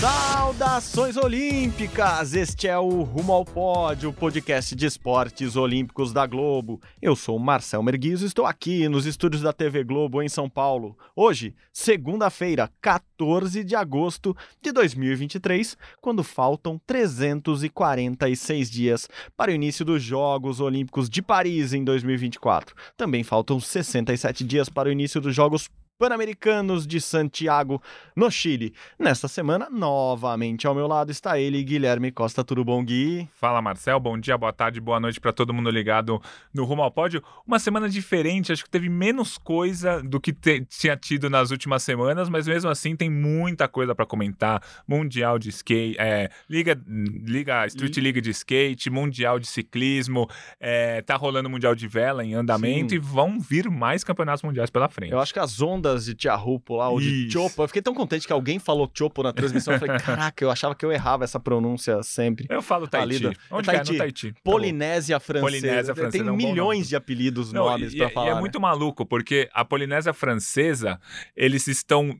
Saudações olímpicas! Este é o Rumo ao Pódio, podcast de esportes olímpicos da Globo. Eu sou Marcel Merguizo estou aqui nos estúdios da TV Globo em São Paulo. Hoje, segunda-feira, 14 de agosto de 2023, quando faltam 346 dias para o início dos Jogos Olímpicos de Paris em 2024. Também faltam 67 dias para o início dos Jogos Pan-Americanos de Santiago, no Chile. Nesta semana, novamente ao meu lado está ele, Guilherme Costa. Tudo bom, Gui? Fala, Marcel. Bom dia, boa tarde, boa noite para todo mundo ligado no Rumo ao Pódio. Uma semana diferente, acho que teve menos coisa do que tinha tido nas últimas semanas, mas mesmo assim tem muita coisa para comentar. Mundial de skate, é, Liga, Liga Street. League de skate, Mundial de ciclismo, é, tá rolando Mundial de vela em andamento Sim. e vão vir mais campeonatos mundiais pela frente. Eu acho que as ondas ondas de Tiahupo lá, ou de Chopo. Eu fiquei tão contente que alguém falou Chopo na transmissão. Eu falei, caraca, eu achava que eu errava essa pronúncia sempre. Eu falo Tahiti. Da... Onde é Tahiti. É? No Tahiti. Tá Polinésia Francesa. Polinésia Francesa. Tem é um milhões de apelidos, Não, nomes para falar. E é né? muito maluco, porque a Polinésia Francesa, eles estão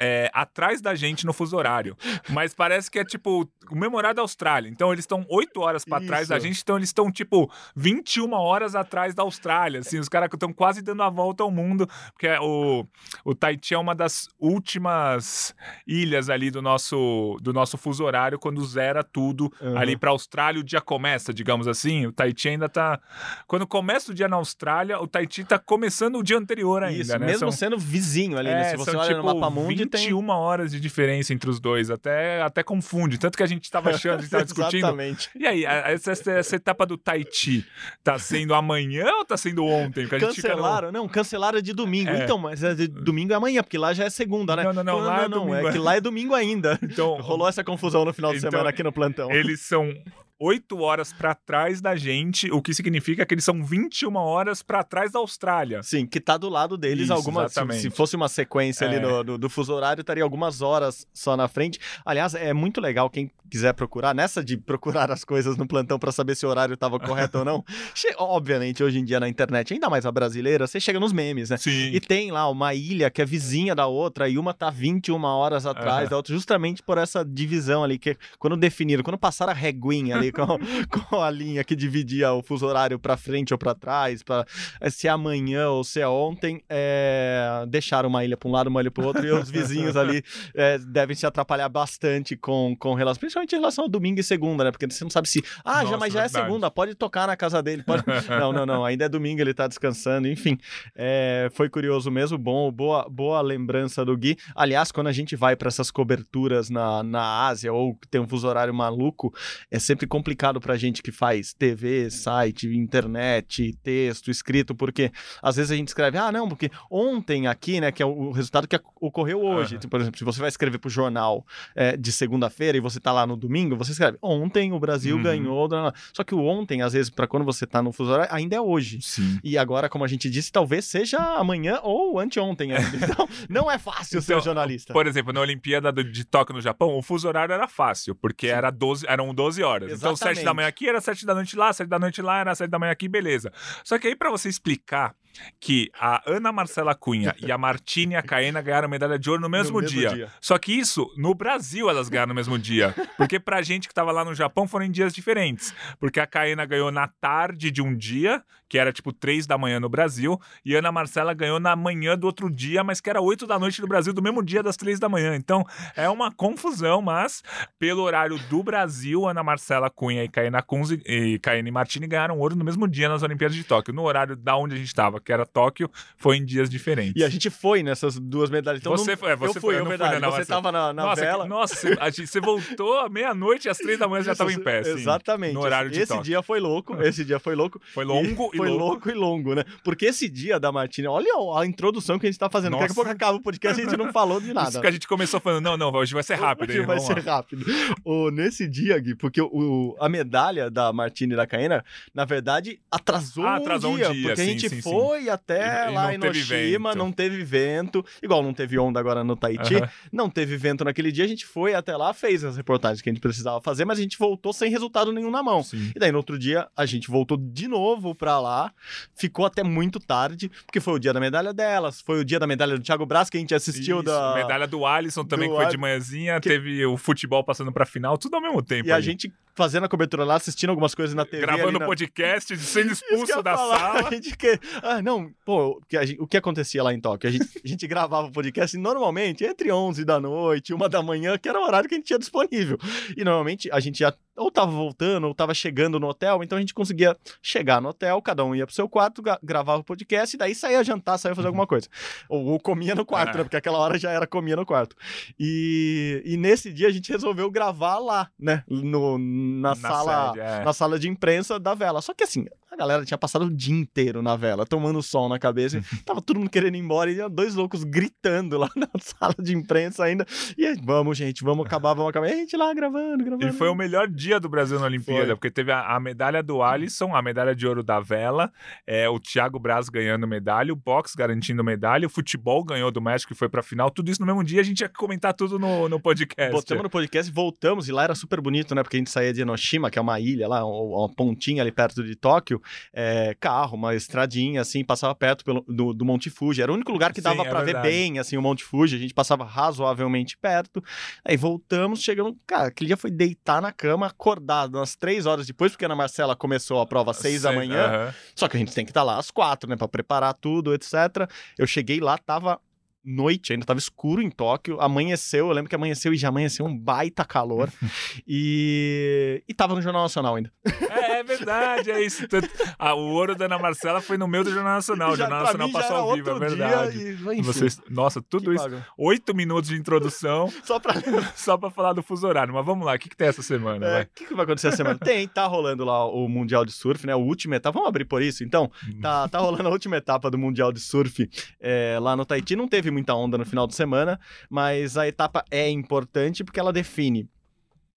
é, atrás da gente no fuso horário. Mas parece que é tipo o mesmo horário da Austrália. Então eles estão 8 horas para trás da gente, então eles estão tipo 21 horas atrás da Austrália. Assim, os caras estão quase dando a volta ao mundo, porque é o, o Tahiti é uma das últimas ilhas ali do nosso, do nosso fuso horário, quando zera tudo uhum. ali para Austrália, o dia começa, digamos assim. O Tahiti ainda tá. Quando começa o dia na Austrália, o Tahiti tá começando o dia anterior ainda. Isso, né? mesmo são... sendo vizinho ali, né? é, né? Se você olha tipo, no mapa mundo, 21 tem... horas de diferença entre os dois, até, até confunde. Tanto que a gente estava achando, a gente estava discutindo. Exatamente. E aí, essa, essa, etapa do Tahiti tá sendo amanhã ou tá sendo ontem? Porque cancelaram, no... não, cancelaram de domingo. É. Então, mas é de domingo é amanhã, porque lá já é segunda, né? Não, não, não, lá não, é, não, é que lá é domingo ainda. Então, rolou essa confusão no final de então, semana aqui no plantão. Eles são oito horas para trás da gente, o que significa que eles são 21 horas para trás da Austrália. Sim, que tá do lado deles Isso, algumas. Se, se, fosse uma sequência é. ali do, do, do, fuso horário, estaria algumas horas só na frente. Aliás, é muito legal quem quiser procurar, nessa de procurar as coisas no plantão para saber se o horário estava correto ou não. Obviamente, hoje em dia na internet, ainda mais a brasileira, você chega nos memes, né? Sim. E tem lá uma ilha que é vizinha da outra e uma tá 21 horas atrás uhum. da outra, justamente por essa divisão ali, que quando definiram, quando passaram a reguinha ali com, com a linha que dividia o fuso horário para frente ou para trás, para eh, se é amanhã ou se é ontem, é, deixaram uma ilha para um lado, uma ilha para o outro, e os vizinhos ali é, devem se atrapalhar bastante com, com relação, principalmente em relação ao domingo e segunda, né? Porque você não sabe se, ah, Nossa, já, mas já é segunda, pode tocar na casa dele, pode... não, não, não, ainda é domingo, ele tá descansando, enfim, é, foi curioso mesmo, bom, boa, boa lembrança do Gui. Aliás, quando a gente vai para essas coberturas na, na Ásia ou tem um fuso horário maluco, é sempre complicado complicado pra gente que faz TV, site, internet, texto, escrito, porque às vezes a gente escreve, ah, não, porque ontem aqui, né, que é o resultado que ocorreu hoje. Uhum. Por exemplo, se você vai escrever pro jornal é, de segunda-feira e você tá lá no domingo, você escreve, ontem o Brasil uhum. ganhou. Só que o ontem, às vezes, para quando você tá no fuso horário, ainda é hoje. Sim. E agora, como a gente disse, talvez seja amanhã ou anteontem ainda. Então, não é fácil então, ser jornalista. Por exemplo, na Olimpíada de Tóquio no Japão, o fuso horário era fácil, porque era 12, eram 12 horas. Exatamente. Então, 7 da manhã aqui era 7 da noite lá, 7 da noite lá, era 7 da manhã aqui, beleza. Só que aí, para você explicar que a Ana Marcela Cunha e a Martine e a Caena ganharam medalha de ouro no mesmo, no mesmo dia. dia. Só que isso, no Brasil, elas ganharam no mesmo dia. Porque pra gente que tava lá no Japão, foram em dias diferentes. Porque a Caena ganhou na tarde de um dia, que era tipo três da manhã no Brasil, e a Ana Marcela ganhou na manhã do outro dia, mas que era oito da noite no Brasil, do mesmo dia das três da manhã. Então, é uma confusão, mas pelo horário do Brasil, Ana Marcela Cunha e Caena Kunze e Caena e Martini ganharam ouro no mesmo dia nas Olimpíadas de Tóquio. No horário da onde a gente tava, que era Tóquio, foi em dias diferentes. E a gente foi nessas duas medalhas. Então você não... foi, é, você eu fui, foi, eu não verdade. Fui, não, você tava na, na nossa, vela. Que, nossa, você, você voltou à meia-noite e às três da manhã já estava em pé. Assim, Exatamente. No horário de Esse Tóquio. dia foi louco, esse dia foi louco. Foi longo e, e Foi louco. louco. e longo, né? Porque esse dia da Martina, olha a introdução que a gente tá fazendo. Daqui a pouco acaba o podcast a gente não falou de nada. Isso que a gente começou falando, não, não, hoje vai ser rápido. Hoje vai ser lá. rápido. O, nesse dia, Gui, porque o, a medalha da Martina e da Caena, na verdade, atrasou, ah, atrasou um, dia, um dia. Porque sim, a gente sim, foi, foi até E- lá não em vento. não teve vento, igual não teve onda agora no Tahiti, Aham. não teve vento naquele dia, a gente foi até lá, fez as reportagens que a gente precisava fazer, mas a gente voltou sem resultado nenhum na mão. Sim. E daí no outro dia a gente voltou de novo pra lá, ficou até muito tarde, porque foi o dia da medalha delas, foi o dia da medalha do Thiago Braz que a gente assistiu Isso, da Medalha do Alisson também, do que foi de manhãzinha. Teve o futebol passando pra final, tudo ao mesmo tempo. e a gente fazendo a cobertura lá, assistindo algumas coisas na TV. Gravando na- podcast, sendo expulso ia da falar, sala. A gente que... Ah, não, pô, que gente- o que acontecia lá em Tóquio? A gente, a gente gravava o podcast normalmente entre 11 da noite, uma da manhã, que era o horário que a gente tinha disponível. E normalmente a gente já ou tava voltando ou tava chegando no hotel, então a gente conseguia chegar no hotel, cada um ia pro seu quarto, gra- gravava o podcast e daí saía jantar, saía fazer alguma coisa. Ou, ou comia no quarto, É. né? Porque aquela hora já era comia no quarto. E, e nesse dia a gente resolveu gravar lá, né? No, na, sala sede, é. na sala de imprensa da vela. Só que assim, a galera tinha passado o dia inteiro na vela, tomando sol na cabeça. tava todo mundo querendo ir embora e tinha dois loucos gritando lá na sala de imprensa ainda. E aí, vamos, gente, vamos acabar, vamos acabar. E a gente lá gravando, gravando. E foi o melhor dia do Brasil na Olimpíada, Foi. porque teve a, a medalha do Alisson, a medalha de ouro da vela, é, o Thiago Braz ganhando medalha, o boxe garantindo medalha, o futebol ganhou do México e foi pra final. Tudo isso no mesmo dia, a gente ia comentar tudo no, no podcast. Botamos no podcast voltamos, e lá era super bonito, né? Porque a gente saía de Enoshima, que é uma ilha lá, uma pontinha ali perto de Tóquio, é, carro, uma estradinha, assim, passava perto pelo- do, do Monte Fuji. Era o único lugar que dava é pra ver bem, assim, o Monte Fuji. A gente passava razoavelmente perto. Aí voltamos, chegamos. Cara, aquele dia foi deitar na cama, acordado umas três horas depois, porque a Ana Marcela começou a prova às seis da manhã. aham. Só que a gente tem que estar lá às quatro, né? Pra preparar tudo, etc. Eu cheguei lá, tava noite, ainda tava escuro em Tóquio, amanheceu, eu lembro que amanheceu e já amanheceu um baita calor. e... e tava no Jornal Nacional ainda. É, é verdade, é isso. Tanto- ah, o ouro da Ana Marcela foi no meio do Jornal Nacional. O Já- Jornal pra Nacional passou ao vivo, é verdade. e- enfim, Vocês, nossa, tudo isso. bagulho. Oito minutos de introdução Só pra... só pra falar do fuso horário. Mas vamos lá, o que, que tem essa semana? É? O que, que vai acontecer essa semana? Tem, tá rolando lá o Mundial de Surf, né? O último etapa. Vamos abrir por isso, então? Tá, tá rolando a última etapa do Mundial de Surf é, lá no Tahiti. Não teve muita onda no final de semana, mas a etapa é importante porque ela define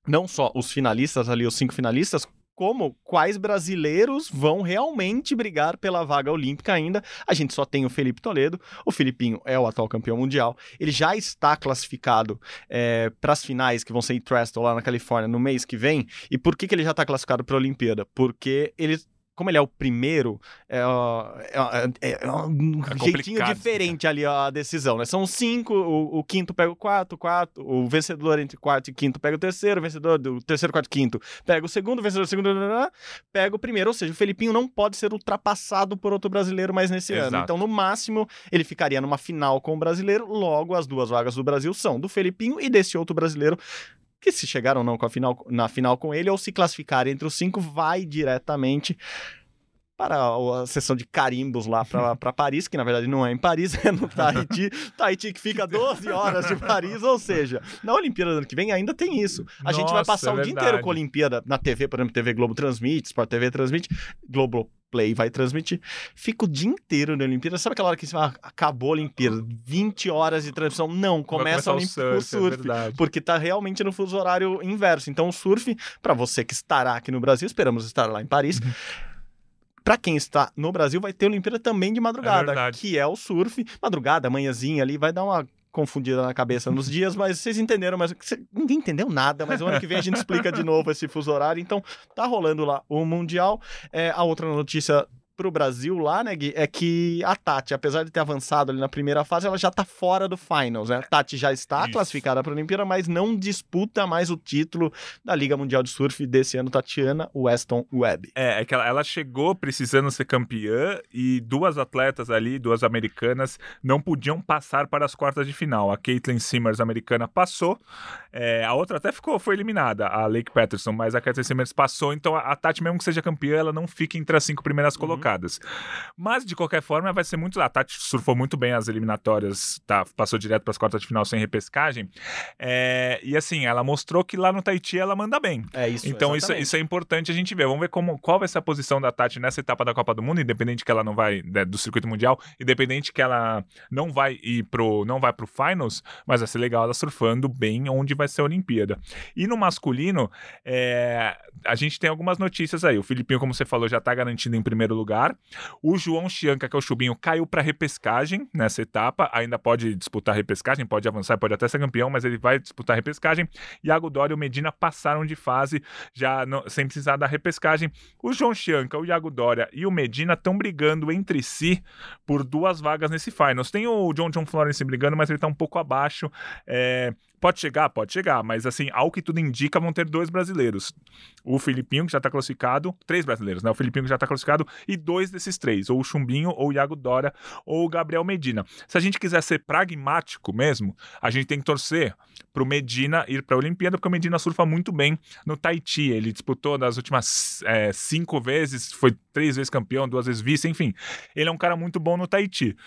não só os finalistas ali, os cinco finalistas, como quais brasileiros vão realmente brigar pela vaga olímpica ainda. A gente só tem o Felipe Toledo, o Filipinho é o atual campeão mundial, ele já está classificado para as finais que vão ser em Trestle lá na Califórnia no mês que vem. E por que, que ele já está classificado para a Olimpíada? Porque ele como ele é o primeiro, é, ó, é, é, é um É jeitinho diferente ali a decisão, né? São cinco, o, o quinto pega o quarto, o quarto, o vencedor entre quarto e quinto pega o terceiro, o vencedor do terceiro, quarto e quinto pega o segundo, o vencedor do segundo pega o primeiro, ou seja, o Felipinho não pode ser ultrapassado por outro brasileiro mais nesse ano. Exato. Então, no máximo, ele ficaria numa final com o brasileiro, logo as duas vagas do Brasil são do Felipinho e desse outro brasileiro que se chegaram ou não com a final, na final com ele, ou se classificar entre os cinco, vai diretamente para a sessão de carimbos lá para Paris, que na verdade não é em Paris, é no Tahiti. Tahiti que fica 12 horas de Paris, ou seja, na Olimpíada do ano que vem ainda tem isso. A gente vai Nossa, passar é o dia inteiro com a Olimpíada na TV, por exemplo, TV Globo transmite, Sport TV transmite, Globo Play vai transmitir. Fica o dia inteiro na Olimpíada. Sabe aquela hora que você fala, acabou a Olimpíada, 20 horas de transmissão? Não, começa Vai Olimpíada, o surf. É porque tá realmente no fuso horário inverso. Então, o surf, para você que estará aqui no Brasil, esperamos estar lá em Paris. Uhum. Pra quem está no Brasil, vai ter Olimpíada também de madrugada, verdade. que é o surf. Madrugada, manhãzinha ali, vai dar uma confundida na cabeça nos dias, mas vocês entenderam, mas ninguém entendeu nada, mas o ano que vem a gente explica de novo esse fuso horário. Então, tá rolando lá o Mundial. É, a outra notícia pro Brasil lá, né, Gui, é que a Tati, apesar de ter avançado ali na primeira fase, ela já tá fora do finals, né? A Tati já está Isso. classificada para a Olimpíada, mas não disputa mais o título da Liga Mundial de Surf desse ano, Tatiana Weston Webb. É, é que ela, ela chegou precisando ser campeã e duas atletas ali, duas americanas, não podiam passar para as quartas de final. A Caitlin Simmers, americana, passou. é, a outra até ficou, foi eliminada, a Lake Patterson, mas a Caitlin Simmers passou. Então a, a Tati, mesmo que seja campeã, ela não fica entre as cinco primeiras colocadas. Mas, de qualquer forma, vai ser muito. A Tati surfou muito bem as eliminatórias, tá, passou direto para as quartas de final sem repescagem. É, e assim, ela mostrou que lá no Tahiti ela manda bem. É isso. Então isso, exatamente. isso é importante a gente ver. Vamos ver como, qual vai ser a posição da Tati nessa etapa da Copa do Mundo, independente que ela não vai né, do circuito mundial, independente que ela não vai ir pro não vai pro finals, mas vai ser legal ela surfando bem onde vai ser a Olimpíada. E no masculino, é, a gente tem algumas notícias aí. O Filipinho, como você falou, já tá garantido em primeiro lugar lugar. O João Chianca, que é o Chubinho, caiu para repescagem nessa etapa. Ainda pode disputar repescagem, pode avançar, pode até ser campeão, mas ele vai disputar repescagem. Iago Dória e o Medina passaram de fase já sem precisar da repescagem. O João Chianca, o Iago Dória e o Medina estão brigando entre si por duas vagas nesse finals. Tem o John John Florence brigando, mas ele está um pouco abaixo. É, Pode chegar? Pode chegar, mas assim, ao que tudo indica, vão ter dois brasileiros. O Filipinho, que já tá classificado, três brasileiros, né? O Filipinho que já tá classificado, e dois desses três, ou o Chumbinho, ou o Iago Dora, ou o Gabriel Medina. Se a gente quiser ser pragmático mesmo, a gente tem que torcer pro Medina ir pra Olimpíada, porque o Medina surfa muito bem no Tahiti. Ele disputou das últimas é, cinco vezes, foi três vezes campeão, duas vezes vice, enfim. Ele é um cara muito bom no Tahiti.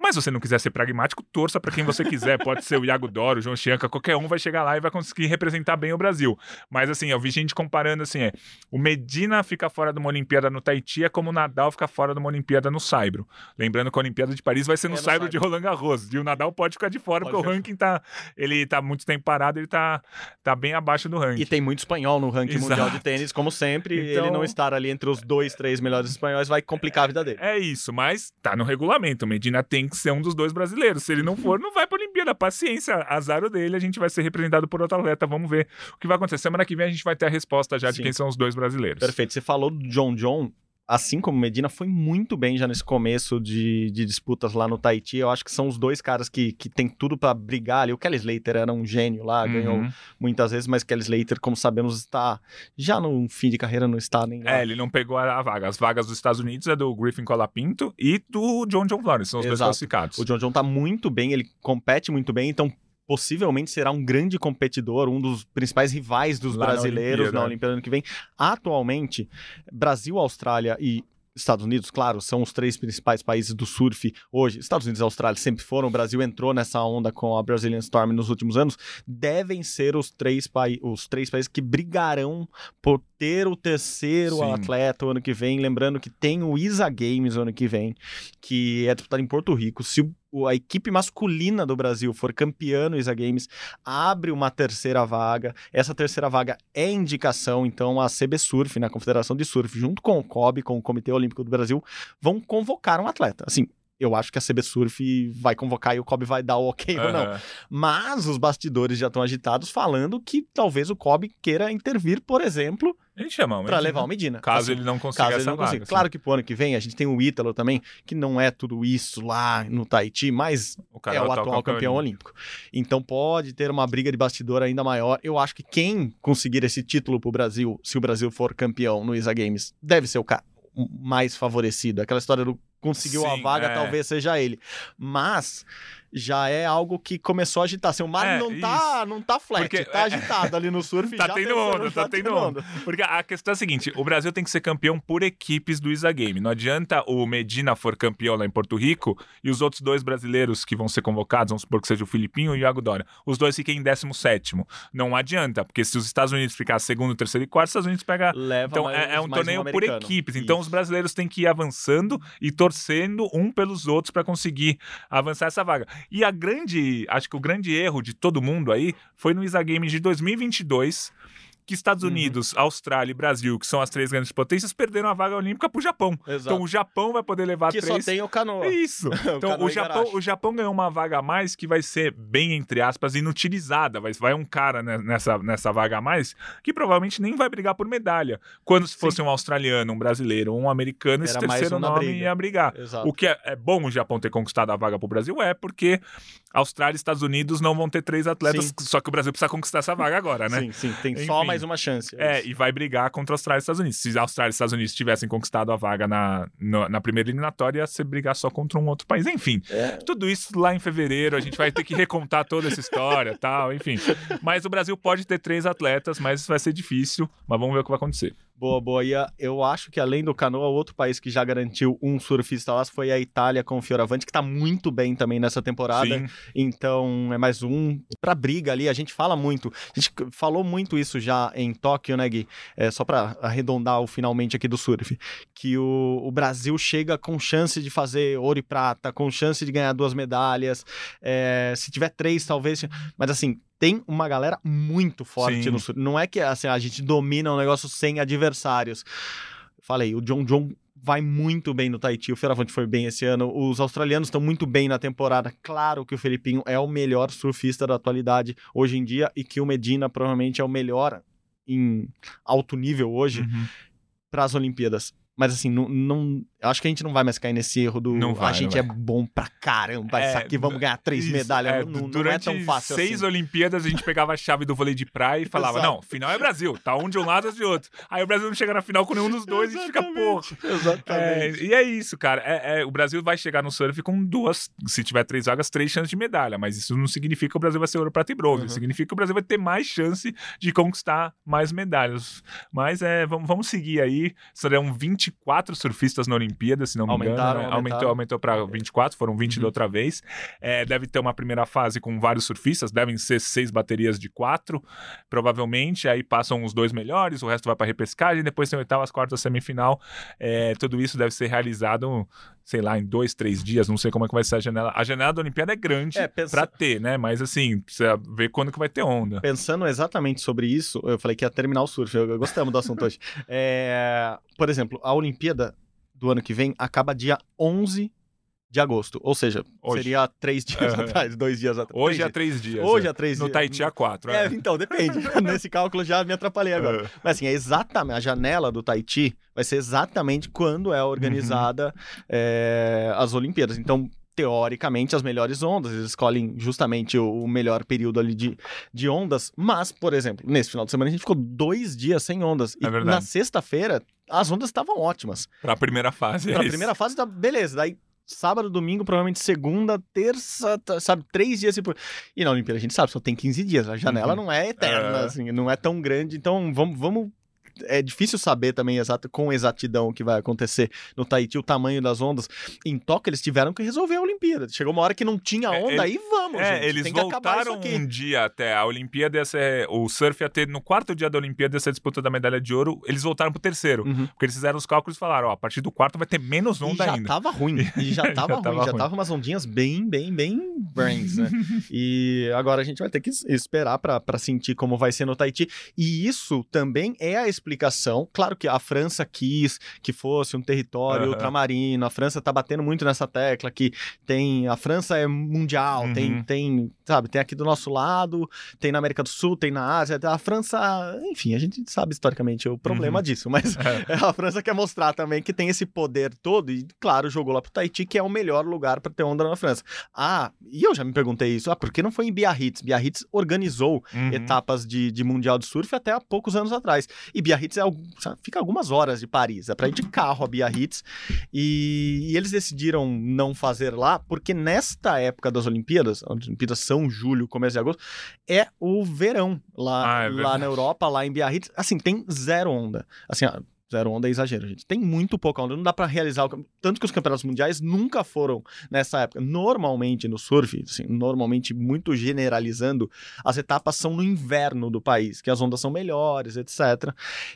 Mas se você não quiser ser pragmático, torça para quem você quiser. Pode ser o Iago Doro, o João Chianca, qualquer um vai chegar lá e vai conseguir representar bem o Brasil. Mas assim, eu vi gente comparando assim, é, o Medina fica fora de uma Olimpíada no Tahiti é como o Nadal fica fora de uma Olimpíada no Saibro. Lembrando que a Olimpíada de Paris vai ser no, é no Saibro, de Roland Garros. E o Nadal pode ficar de fora pode porque o ranking tá, ele tá muito tempo parado, ele tá, tá bem abaixo do ranking. E tem muito espanhol no ranking Exato. mundial de tênis, como sempre. Então... Ele não estar ali entre os dois, três melhores espanhóis vai complicar a vida dele. É isso, mas tá no regulamento. O Medina tem que ser um dos dois brasileiros brasileiro. Se ele não for, não vai pra Olimpíada. Paciência, azar dele, a gente vai ser representado por outro atleta. Vamos ver o que vai acontecer. Semana que vem a gente vai ter a resposta já Sim. de quem são os dois brasileiros. Perfeito. Você falou do John John assim como Medina, foi muito bem já nesse começo de, de disputas lá no Tahiti. Eu acho que são os dois caras que, que tem tudo para brigar ali. O Kelly Slater era um gênio lá, uhum. ganhou muitas vezes, mas Kelly Slater, como sabemos, está já no fim de carreira, não está nem lá. É, ele não pegou a, vaga. As vagas dos Estados Unidos é do Griffin Colapinto e do John John Flores, são os Exato. dois classificados. O John John tá muito bem, ele compete muito bem, então possivelmente será um grande competidor, um dos principais rivais dos Lá brasileiros na Olimpíada, na Olimpíada ano que vem. Atualmente, Brasil, Austrália e Estados Unidos, claro, são os três principais países do surf hoje. Estados Unidos e Austrália sempre foram. O Brasil entrou nessa onda com a Brazilian Storm nos últimos anos. Devem ser os três, os três países que brigarão por ter o terceiro Sim. atleta o ano que vem. Lembrando que tem o ISA Games o ano que vem, que é disputado em Porto Rico. Se o a equipe masculina do Brasil for campeã no ISA Games, abre uma terceira vaga. Essa terceira vaga é indicação, então a CB Surf, na né, Confederação de Surf, junto com o COB, com o Comitê Olímpico do Brasil, vão convocar um atleta. Assim, eu acho que a CB Surf vai convocar e o Kobe vai dar o ok uhum. ou não. Mas os bastidores já estão agitados falando que talvez o Kobe queira intervir, por exemplo, chama para levar o Medina. Caso assim, ele não consiga caso ele não consiga. Vaga, claro que pro ano que vem a gente tem o Ítalo também, que não é tudo isso lá no Tahiti, mas o é, o atual campeão olímpico. Então pode ter uma briga de bastidor ainda maior. Eu acho que quem conseguir esse título pro Brasil, se o Brasil for campeão no ISA Games, deve ser o cara mais favorecido. Aquela história do conseguiu Sim, a vaga, é. talvez seja ele. Mas já é algo que começou a agitar. Assim, o mar é, não, tá, não tá flat, Porque, tá é, agitado ali no surf. tá tendo onda, tá tendo onda. Porque a questão é a seguinte, o Brasil tem que ser campeão por equipes do Isa Game. Não adianta o Medina for campeão lá em Porto Rico e os outros dois brasileiros que vão ser convocados, vamos supor que seja o Filipinho e o Iago Dória, os dois fiquem em 17 Não adianta, porque se os Estados Unidos ficar segundo, terceiro e quarto, os Estados Unidos pega... Leva então mais, é, é um torneio um por equipes. Então os brasileiros têm que ir avançando e torcendo um pelos outros para conseguir avançar essa vaga. E a grande, acho que o grande erro de todo mundo aí foi no Isa Games de 2022 que Estados uhum. Unidos, uhum. Austrália e Brasil, que são as três grandes potências, perderam a vaga olímpica para o Japão. Exato. Então o Japão vai poder levar que três. Que só tem o canoa. Isso. então o, o Japão, o Japão ganhou uma vaga a mais que vai ser bem entre aspas inutilizada. Vai, vai um cara nessa, nessa vaga a mais que provavelmente nem vai brigar por medalha. Quando se fosse Sim. um australiano, um brasileiro, um americano, Era esse terceiro um nome briga. ia brigar. Exato. O que é, é bom o Japão ter conquistado a vaga para o Brasil é porque Austrália e Estados Unidos não vão ter três atletas, sim. só que o Brasil precisa conquistar essa vaga agora, né? Sim, sim, tem Enfim, só mais uma chance. É, é e vai brigar contra a Austrália e Estados Unidos. Se a Austrália e Estados Unidos tivessem conquistado a vaga na, na, na primeira eliminatória, ia ser brigar só contra um outro país. Enfim, é. tudo isso lá em fevereiro, a gente vai ter que recontar toda essa história tal, enfim. Mas o Brasil pode ter três atletas, mas vai ser difícil, mas vamos ver o que vai acontecer. Boa, boa. E eu acho que além do Canoa, outro país que já garantiu um surfista lá foi a Itália com o Fioravante, que tá muito bem também nessa temporada. Sim. Então é mais um pra briga ali. A gente fala muito, a gente falou muito isso já em Tóquio, né, Gui? É, só pra arredondar o finalmente aqui do surf. Que o, o Brasil chega com chance de fazer ouro e prata, com chance de ganhar duas medalhas. É, se tiver três, talvez. Mas assim, tem uma galera muito forte Sim. no sul. Não é que assim, a gente domina um negócio sem adversários. Falei, o John John vai muito bem no Tahiti. O Fioravante foi bem esse ano. Os australianos estão muito bem na temporada. Claro que o Felipinho é o melhor surfista da atualidade hoje em dia e que o Medina provavelmente é o melhor em alto nível hoje Uhum. para as Olimpíadas. Mas assim, não, não- acho que a gente não vai mais cair nesse erro do Não vai, a gente é bom pra caramba, É, isso aqui vamos ganhar três Isso, medalhas. é, não, não é durante tão fácil seis assim. Olimpíadas a gente pegava a chave do vôlei de praia e falava: Exato. não, final é Brasil, tá um de um lado e de outro. Aí o Brasil não chega na final com nenhum dos dois e a gente fica, porra. Exatamente. É, e é isso, cara. É, é, o Brasil vai chegar no surf com duas, se tiver três vagas, três chances de medalha. Mas isso não significa que o Brasil vai ser ouro, prata e bronze. Uhum. Significa que o Brasil vai ter mais chance de conquistar mais medalhas. Mas é, vamos, vamos seguir aí. Serão 24 surfistas na Olimpíada, se não me Aumentaram, engano. né? aumentaram. Aumentou, aumentou para 24, foram 20 da Uhum. outra vez. É, deve ter uma primeira fase com vários surfistas, devem ser seis baterias de quatro, provavelmente. Aí passam os dois melhores, o resto vai para repescagem, depois tem oitavas, quartas, semifinal. É, tudo isso deve ser realizado, sei lá, em dois, três dias. Não sei como é que vai ser a janela. A janela da Olimpíada é grande É, pensa- pra ter, né? Mas assim, precisa ver quando que vai ter onda. Pensando exatamente sobre isso, eu falei que ia terminar o surf, eu gostamos do assunto hoje. É, por exemplo, a Olimpíada do ano que vem acaba dia 11 de agosto, ou seja, Hoje. seria três dias atrás, dois dias atrás. Hoje é três três dias. Hoje é. é três No dias. Tahiti é quatro. É, é. então, depende. Nesse cálculo já me atrapalhei agora. Mas assim, é exatamente, a janela do Tahiti vai ser exatamente quando é organizada é, as Olimpíadas. Então, teoricamente, as melhores ondas, eles escolhem justamente o, o melhor período ali de, de ondas. Mas, por exemplo, nesse final de semana a gente ficou dois dias sem ondas. E É verdade. na sexta-feira, as ondas estavam ótimas. Pra primeira fase. é Pra isso. primeira fase, tá beleza. Daí, sábado, domingo, provavelmente segunda, terça, tá- sabe, três dias. E, por- e na Olimpíada a gente sabe, só tem 15 dias. A janela Uhum. não é eterna, É. assim, não é tão grande. Então, vamos. vamos é difícil saber também exato, com exatidão o que vai acontecer no Tahiti, o tamanho das ondas. Em Tóquio, eles tiveram que resolver a Olimpíada. Chegou uma hora que não tinha É, onda, ele- aí vamos, É, gente. eles voltaram um dia até a Olimpíada, ia ser, o surf ia ter no quarto dia da Olimpíada essa disputa da medalha de ouro, eles voltaram pro terceiro, Uhum. porque eles fizeram os cálculos e falaram, ó, a partir do quarto vai ter menos E onda já ainda. tava ruim. E já Já tava ruim. tava já ruim. tava umas ondinhas bem, bem, bem brains, né? e agora a gente vai ter que es- esperar pra sentir como vai ser no Tahiti. E isso também é a explicação. Claro que a França quis que fosse um território Aham. ultramarino. A França tá batendo muito nessa tecla que tem. A França é mundial, Uhum. tem, tem, sabe, tem aqui do nosso lado, tem na América do Sul, tem na Ásia. A França, enfim, a gente sabe historicamente o problema Uhum. disso, mas É. a França quer mostrar também que tem esse poder todo e, claro, jogou lá pro Tahiti, que é o melhor lugar para ter onda na França. Ah, e eu já me perguntei isso, ah, por que não foi em Biarritz? Biarritz organizou Uhum. etapas de, de Mundial de Surf até há poucos anos atrás. E Biarritz é, algum- sabe, fica algumas horas de Paris, é para ir de carro a Biarritz. E, e eles decidiram não fazer lá, porque nesta época das Olimpíadas, as Olimpíadas são julho, começo de agosto, é o verão lá, Ah, é lá na Europa, lá em Biarritz. Assim, tem zero onda. Assim, zero onda é exagero, gente. Tem muito pouca onda, não dá pra realizar. o- Tanto que os campeonatos mundiais nunca foram nessa época. Normalmente no surf, assim, normalmente muito generalizando, as etapas são no inverno do país, que as ondas são melhores, etc.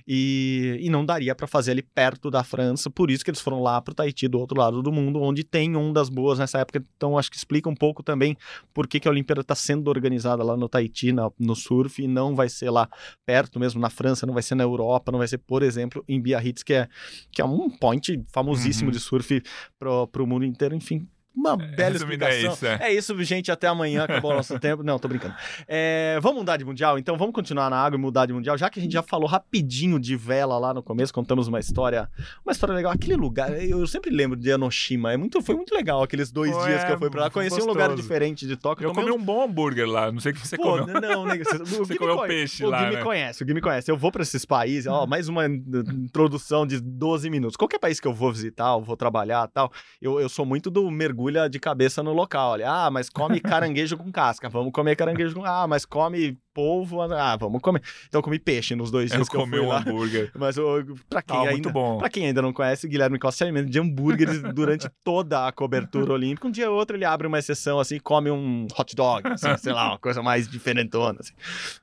E, e não daria pra fazer ali perto da França, por isso que eles foram lá pro Tahiti, do outro lado do mundo, onde tem ondas boas nessa época. Então acho que explica um pouco também por que, que a Olimpíada está sendo organizada lá no Tahiti, no surf, e não vai ser lá perto mesmo, na França, não vai ser na Europa, não vai ser, por exemplo, em Biarritz, que é, que é um point famosíssimo Uhum. de surf pro, pro mundo inteiro, enfim. Uma bela resumindo, é explicação. isso, é. é isso, gente. Até amanhã, acabou o nosso tempo. Não, tô brincando. É, vamos mudar de mundial? Então vamos continuar na água e mudar de mundial, já que a gente já falou rapidinho de vela lá no começo, contamos uma história, uma história legal. Aquele lugar, eu sempre lembro de Enoshima, é muito, foi muito legal aqueles dois Foi, dias que eu fui pra lá. Conheci um lugar gostoso. diferente de Tóquio. Eu comi um bom hambúrguer lá, não sei o que você Pô, comeu. não, né? Você, o comeu peixe o lá, Gui me né? conhece, o Gui me conhece. Eu vou pra esses países, ó, mais uma introdução de 12 minutos. Qualquer país que eu vou visitar, eu vou trabalhar tal, eu, eu sou muito do mergulha de cabeça no local. Olha, ah, mas come caranguejo com casca, vamos comer caranguejo com... Ah, mas come polvo, ah, vamos comer. Então eu comi peixe nos dois dias Eu que eu comi fui um lá. hambúrguer. Mas eu, pra quem Tava ainda... Pra quem ainda não conhece, o Guilherme Costa se alimenta de hambúrgueres durante toda a cobertura olímpica. Um dia ou outro ele abre uma exceção assim, come um hot dog, assim, sei lá, uma coisa mais diferentona. Assim.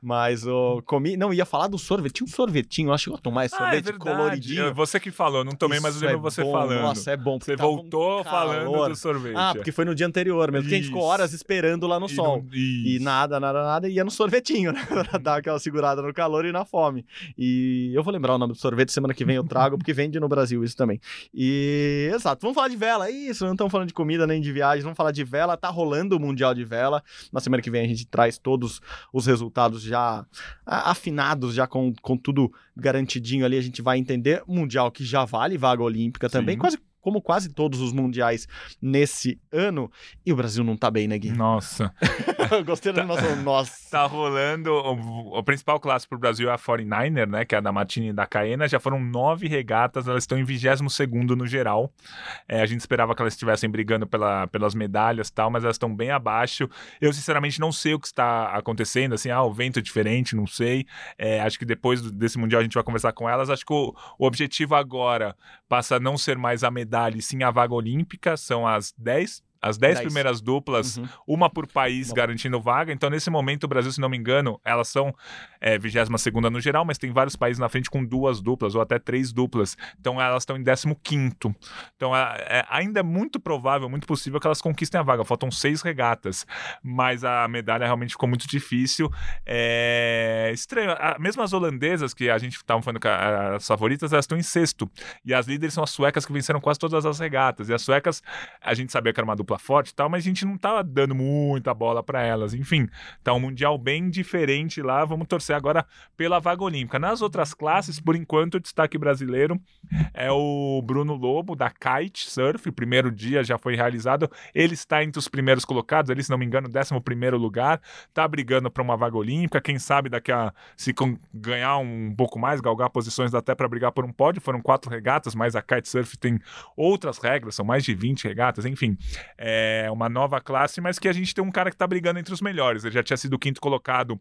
Mas eu comi. Não, ia falar do sorvete. Tinha um sorvetinho, eu acho que eu tomar esse Ah, é sorvete coloridinho. Eu- Você que falou, não tomei, mas eu lembro é você bom, falando. Nossa, é bom. porque Você tava um voltou falando do sorvete. Ah, porque foi no dia anterior mesmo, porque a gente ficou horas esperando lá no E sol. não- E nada, nada, nada, ia no sorvetinho. Geladinho, né? pra dar aquela segurada no calor e na fome. E eu vou lembrar o nome do sorvete, semana que vem eu trago, porque vende no Brasil isso também. E, exato, vamos falar de vela, isso, não estamos falando de comida nem de viagem, vamos falar de vela, tá rolando o Mundial de Vela. Na semana que vem a gente traz todos os resultados já afinados, já com, com tudo garantidinho ali, a gente vai entender. Mundial que já vale vaga olímpica também, Sim. quase como quase todos os mundiais nesse ano. E o Brasil não tá bem, né, Gui? Nossa. Gostei do nosso nossa. Tá rolando. O, o principal clássico pro Brasil é a 49er, né? Que é a da Martini e da Caena. Já foram nove regatas, elas estão em 22 no geral. É, a gente esperava que elas estivessem brigando pela, pelas medalhas e tal, mas elas estão bem abaixo. Eu, sinceramente, não sei o que está acontecendo. Assim, ah, o vento é diferente, não sei. É, acho que depois desse Mundial a gente vai conversar com elas. Acho que o, o objetivo agora passa a não ser mais a medalha medalha sim a vaga olímpica, são as 10 as 10 primeiras duplas, uhum. uma por país Bom. garantindo vaga. Então, nesse momento, o Brasil, se não me engano, elas são é, 22 no geral, mas tem vários países na frente com duas duplas ou até três duplas. Então, elas estão em 15. Então, é, é, ainda é muito provável, muito possível que elas conquistem a vaga. Faltam seis regatas, mas a medalha realmente ficou muito difícil. É estranho. A, mesmo as holandesas, que a gente estava falando que as favoritas, elas estão em sexto. E as líderes são as suecas que venceram quase todas as regatas. E as suecas, a gente sabia que era uma dupla dupla forte e tal, mas a gente não tava dando muita bola para elas. Enfim, tá um mundial bem diferente lá. Vamos torcer agora pela vaga olímpica. Nas outras classes, por enquanto, o destaque brasileiro é o Bruno Lobo, da Kite Surf. Primeiro dia já foi realizado. Ele está entre os primeiros colocados, ele, se não me engano, 11 primeiro lugar. Tá brigando para uma vaga olímpica. Quem sabe daqui a se ganhar um pouco mais, galgar posições, até para brigar por um pódio. Foram quatro regatas, mas a Kite Surf tem outras regras, são mais de 20 regatas, enfim é, uma nova classe, mas que a gente tem um cara que está brigando entre os melhores. Ele já tinha sido quinto colocado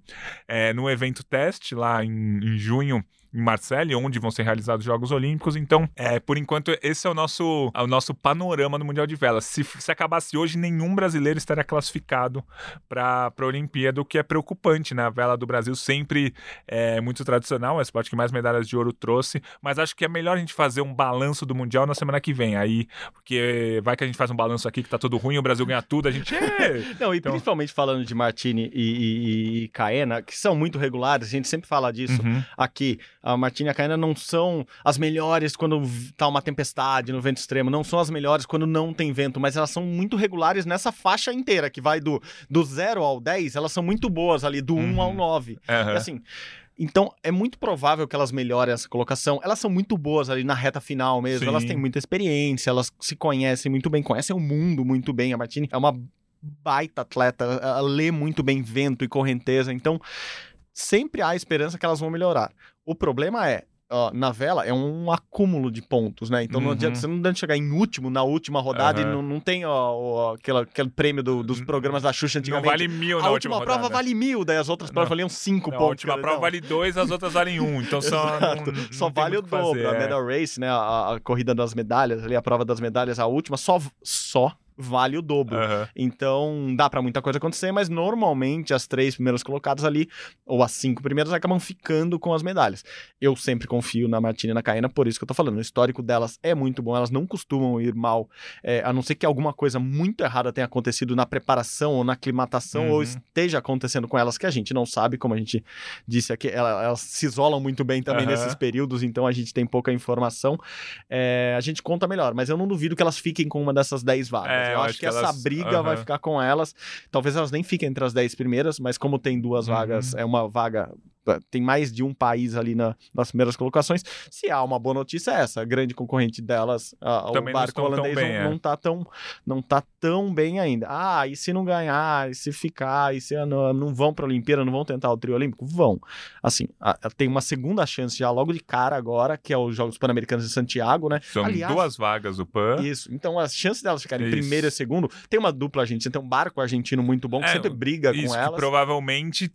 é, no evento teste lá em, em junho em Marseille, onde vão ser realizados os Jogos Olímpicos. Então, é, por enquanto, esse é o nosso, é o nosso panorama no Mundial de Vela. Se, se acabasse hoje, nenhum brasileiro estaria classificado para a Olimpíada, o que é preocupante, né? A vela do Brasil sempre é muito tradicional, é o esporte que mais medalhas de ouro trouxe, mas acho que é melhor a gente fazer um balanço do Mundial na semana que vem. Aí, porque vai que a gente faz um balanço aqui que tá tudo ruim, o Brasil ganha tudo, a gente. Não, e então... principalmente falando de Martini e, e, e Caena, que são muito regulares, a gente sempre fala disso uhum. aqui a Martina e a Caena não são as melhores quando tá uma tempestade no vento extremo, não são as melhores quando não tem vento, mas elas são muito regulares nessa faixa inteira, que vai do, do 0 ao 10, elas são muito boas ali, do 1 uhum. ao 9. Uhum. Assim, então, é muito provável que elas melhorem essa colocação. Elas são muito boas ali na reta final mesmo. Sim. Elas têm muita experiência, elas se conhecem muito bem, conhecem o mundo muito bem. A Martini é uma baita atleta, ela lê muito bem vento e correnteza. Então, sempre há esperança que elas vão melhorar. O problema é, Uh, na vela é um acúmulo de pontos, né? Então uhum. não adianta, você não adianta chegar em último na última rodada uhum. e não, não tem ó, ó, aquela, aquele prêmio do, dos programas da Xuxa antigamente. Não vale mil na a última, última prova vale mil, daí as outras provas valiam cinco não, pontos. A última prova não. vale dois, as outras valem um. Então só, não, só vale o dobro. Fazer, a é. medal race, né? A, a, corrida das medalhas, ali a prova das medalhas, a última, só, só vale o dobro. Uhum. Então, dá para muita coisa acontecer, mas normalmente as três primeiras colocadas ali, ou as cinco primeiras, acabam ficando com as medalhas. Eu sempre confio na Martina e na Caena, por isso que eu tô falando. O histórico delas é muito bom, elas não costumam ir mal, é, a não ser que alguma coisa muito errada tenha acontecido na preparação ou na aclimatação, uhum. ou esteja acontecendo com elas que a gente não sabe, como a gente disse aqui, elas, elas se isolam muito bem também uhum. nesses períodos, então a gente tem pouca informação. É, a gente conta melhor, mas eu não duvido que elas fiquem com uma dessas dez vagas. É, eu, acho, que, que essa briga uhum. vai ficar com elas. Talvez elas nem fiquem entre as 10 primeiras, mas como tem duas uhum. vagas, é uma vaga tem mais de um país ali na, nas primeiras colocações. Se há uma boa notícia, é essa. A grande concorrente delas, a, o barco holandês, bem, não, é. não, tá tão, não tá tão bem ainda. Ah, e se não ganhar, e se ficar, e se não, não vão para a Olimpíada, não vão tentar o trio olímpico? Vão. Assim, a, a, tem uma segunda chance já logo de cara agora, que é os Jogos Pan-Americanos de Santiago, né? São Aliás, duas vagas o Pan. Isso. Então, as chances delas ficarem isso. primeiro e segundo, tem uma dupla argentina, tem um barco argentino muito bom que é, sempre briga isso, com elas. provavelmente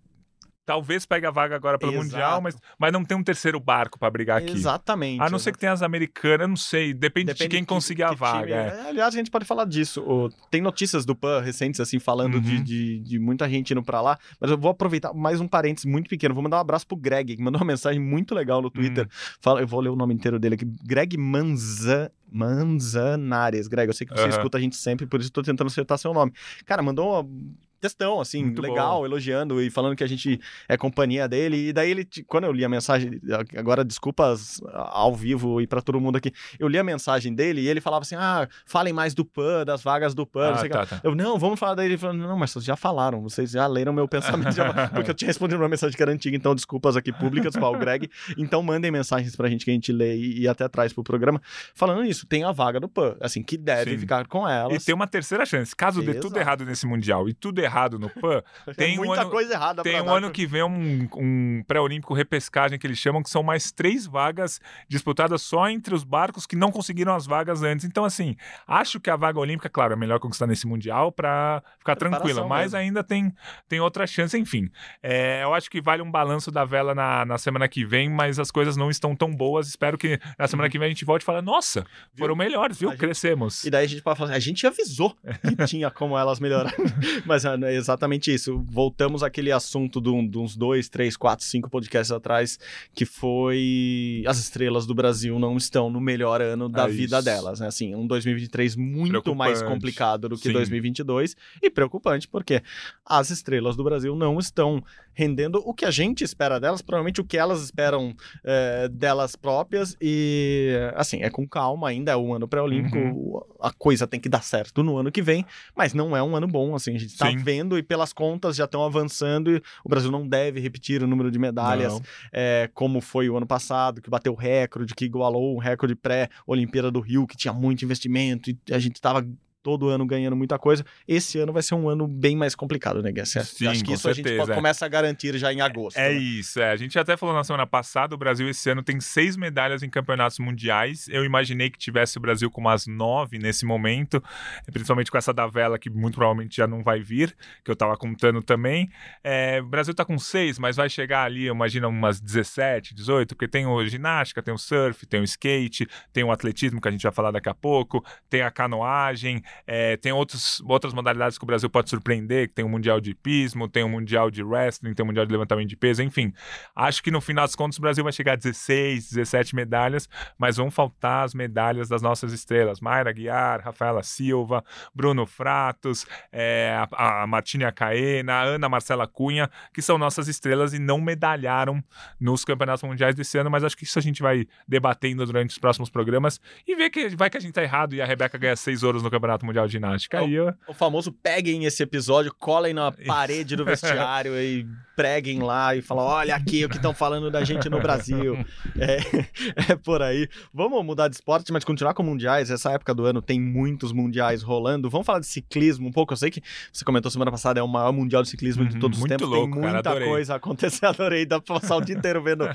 talvez pegue a vaga agora pelo Exato. Mundial, mas, mas não tem um terceiro barco para brigar aqui. Exatamente. A não ser que tenha as americanas, não sei, depende, depende de quem que, conseguir que, a vaga. É. Aliás, a gente pode falar disso. Tem notícias do PAN recentes, assim, falando uhum. de, de, de, muita gente indo para lá, mas eu vou aproveitar mais um parênteses muito pequeno. Vou mandar um abraço pro Greg, que mandou uma mensagem muito legal no Twitter. Uhum. Fala, eu vou ler o nome inteiro dele aqui. Greg Manzan. Manzanares, Greg, eu sei que você uhum. escuta a gente sempre, por isso estou tentando acertar seu nome. Cara, mandou textão, assim, Muito legal, bom. elogiando e falando que a gente é companhia dele. E daí ele, quando eu li a mensagem, agora desculpas ao vivo e pra todo mundo aqui, eu li a mensagem dele e ele falava assim: ah, falem mais do PAN, das vagas do PAN, não Ah, sei o que lá. tá, tá. Eu, não, vamos falar daí. Ele falou, não, mas vocês já falaram, vocês já leram meu pensamento, já- porque eu tinha respondido uma mensagem que era antiga, então desculpas aqui públicas para o Greg. Então mandem mensagens pra gente que a gente lê e, e até traz pro programa. Falando isso, tem a vaga do PAN, assim, que deve Sim. ficar com E elas. tem uma terceira chance. Caso dê tudo Exato. errado nesse Mundial e tudo errado no PAN, tem um muita ano- coisa errada tem um dar. ano que vem um, um pré-olímpico repescagem que eles chamam, que são mais três vagas disputadas só entre os barcos que não conseguiram as vagas antes. Então, assim, acho que a vaga olímpica, claro, é melhor conquistar nesse Mundial pra ficar tranquila, mas mesmo. ainda tem, tem outra chance, enfim. É, eu acho que vale um balanço da vela na, na semana que vem, mas as coisas não estão tão boas. Espero que na semana que vem a gente volte e fale, nossa, foram melhores, viu? A gente- Crescemos. E daí a gente pode falar assim, a gente avisou que tinha como elas melhorarem. Mas é exatamente isso. Voltamos àquele assunto de, um- de uns dois, três, quatro, cinco podcasts atrás, que foi as estrelas do Brasil não estão no melhor ano da É vida isso. delas. Né? Assim, um 2023 muito mais complicado do que Sim. 2022 e preocupante, porque as estrelas do Brasil não estão rendendo o que a gente espera delas, provavelmente o que elas esperam é, delas próprias e assim, é com calma, ainda é um ano pré-olímpico, Uhum. a coisa tem que dar certo no ano que vem, mas não é um ano bom, assim, a gente tá Sim. vendo e pelas contas já estão avançando e o Brasil não deve repetir o número de medalhas é, como foi o ano passado, que bateu recorde, que igualou um recorde pré-Olimpíada do Rio, que tinha muito investimento e a gente tava todo ano ganhando muita coisa. Esse ano vai ser um ano bem mais complicado, né, Guess? Sim, Acho que isso a gente certeza, pode- é. começa a garantir já em agosto. É né? isso, é. A gente até falou na semana passada, o Brasil esse ano tem seis medalhas em campeonatos mundiais. Eu imaginei que tivesse o Brasil com umas nove nesse momento, principalmente com essa da vela que muito provavelmente já não vai vir, que eu tava contando também. É, o Brasil tá com seis, mas vai chegar ali, eu imagino, umas 17, 18, porque tem o ginástica, tem o surf, tem o skate, tem o atletismo, que a gente vai falar daqui a pouco, tem a canoagem, é, tem outros, outras modalidades que o Brasil pode surpreender, que tem o Mundial de Hipismo, tem o Mundial de Wrestling, tem o Mundial de Levantamento de Peso, enfim. Acho que no final das contas o Brasil vai chegar a 16, 17 medalhas, mas vão faltar as medalhas das nossas estrelas. Mayra Guiar, Rafaela Silva, Bruno Fratos, é, a, a Caena, a Ana Marcela Cunha, que são nossas estrelas e não medalharam nos campeonatos mundiais desse ano, mas acho que isso a gente vai debatendo durante os próximos programas e ver que vai que a gente tá errado e a Rebeca ganha seis ouros no Campeonato Mundial de Ginástica. Aí eu, O famoso peguem esse episódio, colem na parede do vestiário e preguem lá e falam: olha aqui o que estão falando da gente no Brasil. É, é por aí. Vamos mudar de esporte, mas continuar com mundiais. Essa época do ano tem muitos mundiais rolando. Vamos falar de ciclismo um pouco. Eu sei que você comentou semana passada, é o maior mundial de ciclismo de Uhum, todos os tempos. louco, tem cara, muita adorei. coisa acontecendo. Adorei. Dá pra passar o dia inteiro vendo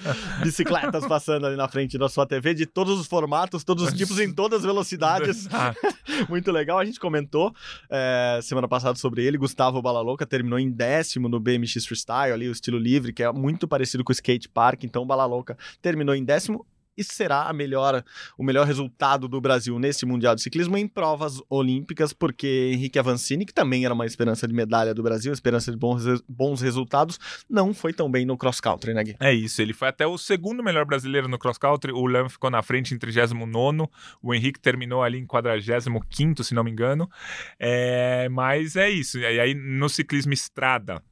bicicletas passando ali na frente da sua TV, de todos os formatos, todos os tipos, em todas as velocidades. Ah, Muito legal. A gente comentou é, semana passada sobre ele. Gustavo Balalouca terminou em décimo no BMX Freestyle, ali, o estilo livre, que é muito parecido com o skate park. Então, o Balalouca terminou em décimo. E será a melhor, o melhor resultado do Brasil nesse Mundial de Ciclismo em provas olímpicas, porque Henrique Avancini, que também era uma esperança de medalha do Brasil, esperança de bons, bons resultados, não foi tão bem no cross-country, né, Gui? É isso, ele foi até o segundo melhor brasileiro no cross country. O Lam ficou na frente em 39, o Henrique terminou ali em 45, se não me engano. É, mas é isso. E aí no ciclismo estrada.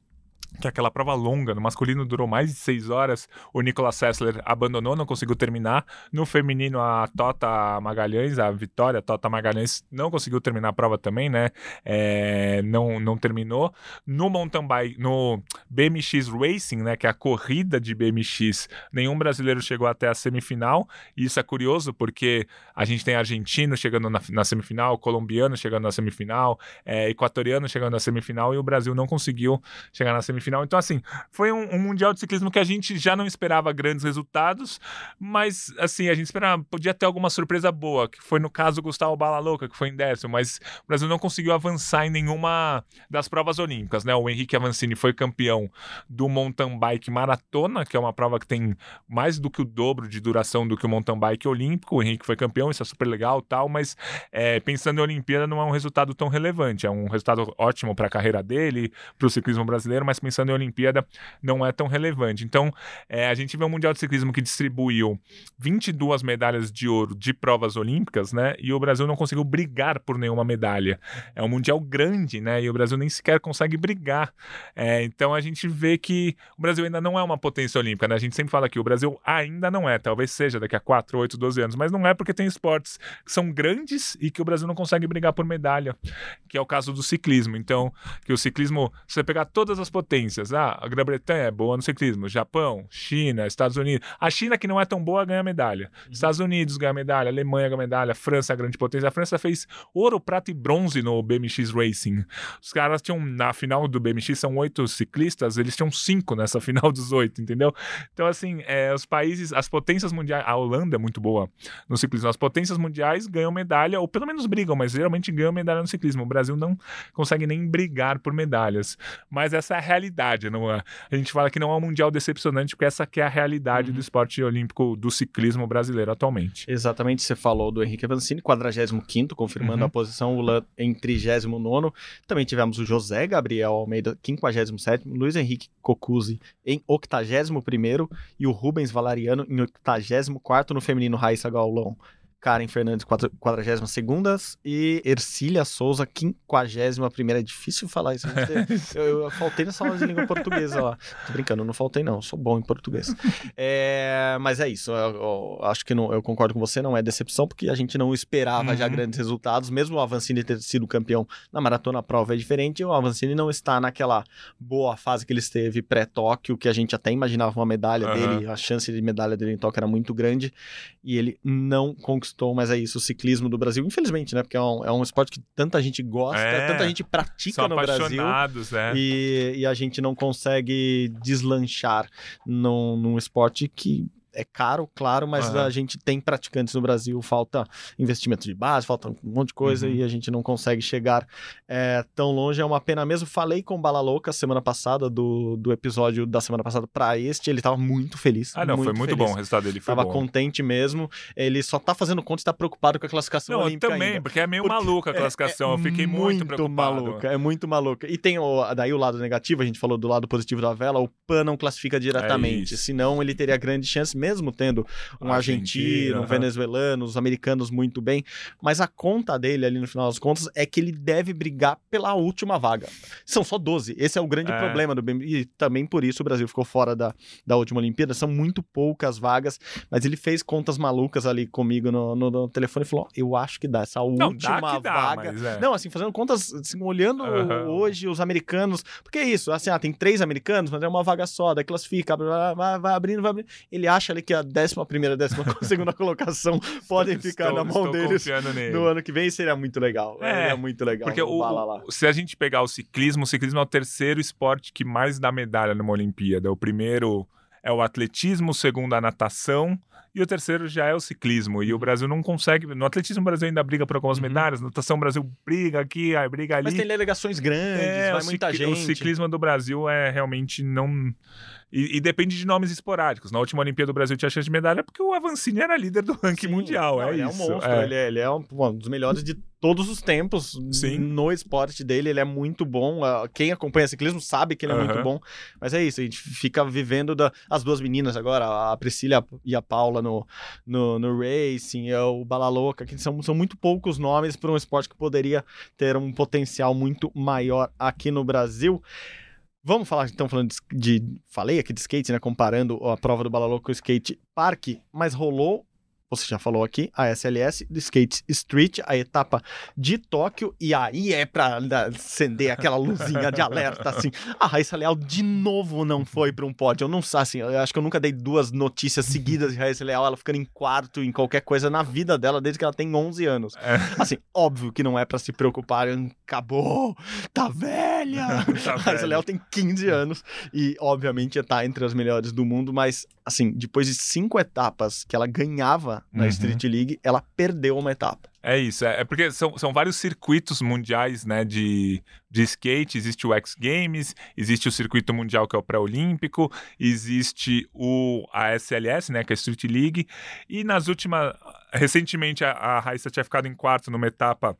Que é aquela prova longa, no masculino durou mais de seis horas. O Nicolas Sessler abandonou, não conseguiu terminar. No feminino, a Tota Magalhães, a Vitória Tota Magalhães, não conseguiu terminar a prova também, né? É, não, não terminou. No mountain bike, no BMX Racing, né? Que é a corrida de BMX, nenhum brasileiro chegou até a semifinal. E isso é curioso porque a gente tem argentino chegando na, na semifinal, colombiano chegando na semifinal, é, equatoriano chegando na semifinal e o Brasil não conseguiu chegar na semifinal. Então, assim, foi um, um mundial de ciclismo que a gente já não esperava grandes resultados, mas, assim, a gente esperava, podia ter alguma surpresa boa, que foi no caso Gustavo Bala Louca, que foi em décimo, mas o Brasil não conseguiu avançar em nenhuma das provas olímpicas, né? O Henrique Avancini foi campeão do mountain bike maratona, que é uma prova que tem mais do que o dobro de duração do que o mountain bike olímpico. O Henrique foi campeão, isso é super legal tal, mas é, pensando em Olimpíada não é um resultado tão relevante. É um resultado ótimo para a carreira dele, para o ciclismo brasileiro, mas pensando pensando em Olimpíada, não é tão relevante. Então, é, a gente vê um Mundial de Ciclismo que distribuiu 22 medalhas de ouro de provas olímpicas, né? E o Brasil não conseguiu brigar por nenhuma medalha. É um Mundial grande, né? E o Brasil nem sequer consegue brigar. É, então, a gente vê que o Brasil ainda não é uma potência olímpica, né? A gente sempre fala que o Brasil ainda não é, talvez seja daqui a 4, 8, 12 anos, mas não é porque tem esportes que são grandes e que o Brasil não consegue brigar por medalha, que é o caso do ciclismo. Então, que o ciclismo, se você pegar todas as potências, ah, a Grã-Bretanha é boa no ciclismo, Japão, China, Estados Unidos. A China, que não é tão boa, ganha medalha. Uhum. Estados Unidos ganha medalha, Alemanha ganha medalha, França é grande potência. A França fez ouro, prata e bronze no BMX Racing. Os caras tinham, na final do BMX, são oito ciclistas, eles tinham cinco nessa final dos oito, entendeu? Então, assim, é, os países, as potências mundiais, a Holanda é muito boa no ciclismo, as potências mundiais ganham medalha, ou pelo menos brigam, mas geralmente ganham medalha no ciclismo. O Brasil não consegue nem brigar por medalhas. Mas essa é a realidade, não é? A gente fala que não é um mundial decepcionante, porque essa que é a realidade uhum. do esporte olímpico do ciclismo brasileiro atualmente. Exatamente, você falou do Henrique Avancini, 45 confirmando uhum. a posição, o Lan em 39 Também tivemos o José Gabriel Almeida, 57 Luiz Henrique Cocuzzi em 81 e o Rubens Valariano em 84 no feminino Raíssa Gaulão. Karen Fernandes, 42 e Ercília Souza, 51 É difícil falar isso. Eu, eu, eu, faltei nessa aula de língua portuguesa lá. Tô brincando, não faltei não, sou bom em português. É, mas é isso, eu, eu, acho que não, eu concordo com você, não é decepção, porque a gente não esperava uhum. já grandes resultados, mesmo o Avancini ter sido campeão na maratona prova é diferente, o Avancini não está naquela boa fase que ele esteve pré-Tóquio, que a gente até imaginava uma medalha uhum. dele, a chance de medalha dele em Tóquio era muito grande, e ele não conquistou conquistou, mas é isso, o ciclismo do Brasil, infelizmente, né? Porque é um, é um esporte que tanta gente gosta, é, tanta gente pratica no Brasil. É. E, e a gente não consegue deslanchar num, num esporte que é caro, claro, mas uhum. a gente tem praticantes no Brasil, falta investimento de base, falta um monte de coisa uhum. e a gente não consegue chegar é, tão longe. É uma pena mesmo. Falei com o Bala Louca semana passada, do, do episódio da semana passada para este, ele tava muito feliz. Ah, não, muito foi muito feliz. bom o resultado dele. Foi tava bom. contente mesmo. Ele só tá fazendo conta e tá preocupado com a classificação não, olímpica. Eu também, ainda. porque é meio porque maluca a classificação. É, é eu fiquei muito, muito preocupado. maluca, é muito maluca. E tem o, daí o lado negativo, a gente falou do lado positivo da vela, o PAN não classifica diretamente. É senão ele teria grande chance, mesmo tendo um argentino, um venezuelano, os americanos muito bem, mas a conta dele ali no final das contas é que ele deve brigar pela última vaga. São só 12, esse é o grande é. problema do BMX, e também por isso o Brasil ficou fora da, da última Olimpíada, são muito poucas vagas, mas ele fez contas malucas ali comigo no, no, no telefone e falou, eu acho que dá essa última dá, vaga. É. Não, assim, fazendo contas, assim, olhando uhum. hoje os americanos, porque é isso, assim, ah, tem três americanos, mas é uma vaga só, daí classifica, vai, vai abrindo, vai abrindo. Ele acha ali que a décima primeira, décima segunda colocação podem ficar estou, na mão deles no ano que vem. Seria muito legal. É, muito legal. Porque o, se a gente pegar o ciclismo, o ciclismo é o terceiro esporte que mais dá medalha numa Olimpíada. O primeiro é o atletismo, o segundo a natação e o terceiro já é o ciclismo. E o Brasil não consegue. No atletismo, o Brasil ainda briga por algumas uhum. medalhas, na natação, o Brasil briga aqui, aí briga ali. Mas tem delegações grandes, é, vai muita gente. O ciclismo do Brasil é realmente não. E, e, depende de nomes esporádicos. Na última Olimpíada do Brasil tinha chance de medalha porque o Avancini era líder do ranking Sim, mundial. Não, é ele isso. é um monstro. É. Ele, é, ele é um, um, dos melhores de todos os tempos Sim. no esporte dele. Ele é muito bom. Quem acompanha ciclismo sabe que ele é uhum. muito bom. Mas é isso, a gente fica vivendo da, as duas meninas agora, a Priscila e a Paula no, no, no Racing, é o Balaloca, que são, são muito poucos nomes para um esporte que poderia ter um potencial muito maior aqui no Brasil. Vamos falar, então, falando de, de, Falei aqui de skate, né? Comparando a prova do Balalouco com o skate park, mas rolou você já falou aqui, a SLS do Skate Street, a etapa de Tóquio, e aí é para acender aquela luzinha de alerta, assim. A Raíssa Leal de novo não foi para um pódio. Eu não sei, assim, eu acho que eu nunca dei duas notícias seguidas de Raíssa Leal, ela ficando em quarto em qualquer coisa na vida dela desde que ela tem 11 anos. É. Assim, óbvio que não é para se preocupar, acabou, tá velha. tá a tem 15 anos e, obviamente, tá entre as melhores do mundo, mas, assim, depois de cinco etapas que ela ganhava na uhum. Street League, ela perdeu uma etapa. É isso, é, é, porque são, são vários circuitos mundiais né, de, de skate. Existe o X Games, existe o circuito mundial que é o pré-olímpico, existe o, a SLS, né, que é a Street League, e nas últimas. Recentemente a, a Raíssa tinha ficado em quarto numa etapa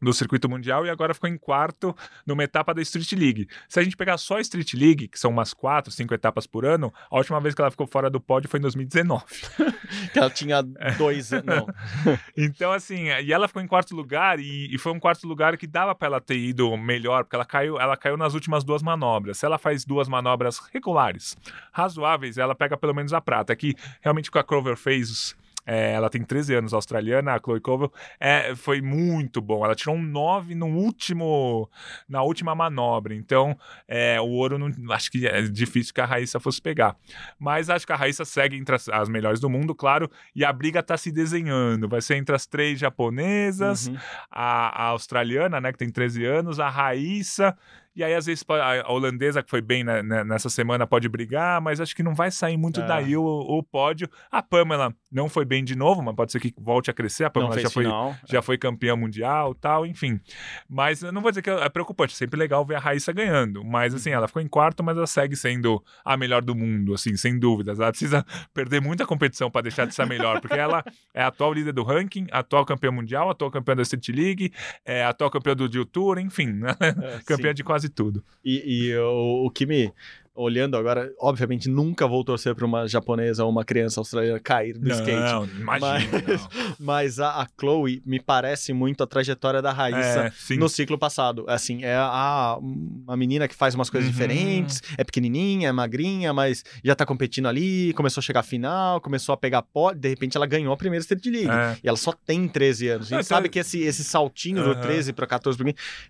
do circuito mundial e agora ficou em quarto numa etapa da Street League. Se a gente pegar só a Street League, que são umas quatro, cinco etapas por ano, a última vez que ela ficou fora do pódio foi em 2019. que ela tinha dois anos. Não. então, assim, e ela ficou em quarto lugar e, e foi um quarto lugar que dava para ela ter ido melhor, porque ela caiu, ela caiu nas últimas duas manobras. Se ela faz duas manobras regulares, razoáveis, ela pega pelo menos a prata. Que realmente o que a Clover fez é, ela tem 13 anos, australiana, a Chloe Covell, é, foi muito bom. Ela tirou um 9 no último, na última manobra. Então, é, o ouro, não, acho que é difícil que a Raíssa fosse pegar. Mas acho que a Raíssa segue entre as, as melhores do mundo, claro, e a briga está se desenhando. Vai ser entre as três japonesas, uhum. a, a, australiana, né, que tem 13 anos, a Raíssa e aí, às vezes, a holandesa, que foi bem né, nessa semana, pode brigar, mas acho que não vai sair muito é. daí o, o, pódio. A Pamela não foi bem de novo, mas pode ser que volte a crescer. A Pamela já foi, já é. foi campeã mundial tal, enfim. Mas eu não vou dizer que é preocupante, é sempre legal ver a Raíssa ganhando. Mas, assim, ela ficou em quarto, mas ela segue sendo a melhor do mundo, assim, sem dúvidas. Ela precisa perder muita competição para deixar de ser a melhor, porque ela é a atual líder do ranking, atual campeã mundial, atual campeã da Street League, é atual campeã do Deal Tour, enfim, né? é, campeã de quase tudo. E, e o que me olhando agora, obviamente nunca vou torcer para uma japonesa ou uma criança australiana cair do não, skate. Não, imagina. Mas, mas a, a, Chloe me parece muito a trajetória da Raíssa é, no ciclo passado. Assim, é a, uma menina que faz umas coisas uhum. diferentes, é pequenininha, é magrinha, mas já tá competindo ali, começou a chegar à final, começou a pegar pó, de repente ela ganhou a primeira Street League. É. E ela só tem 13 anos. A gente sabe que esse, esse saltinho uhum. do 13 para 14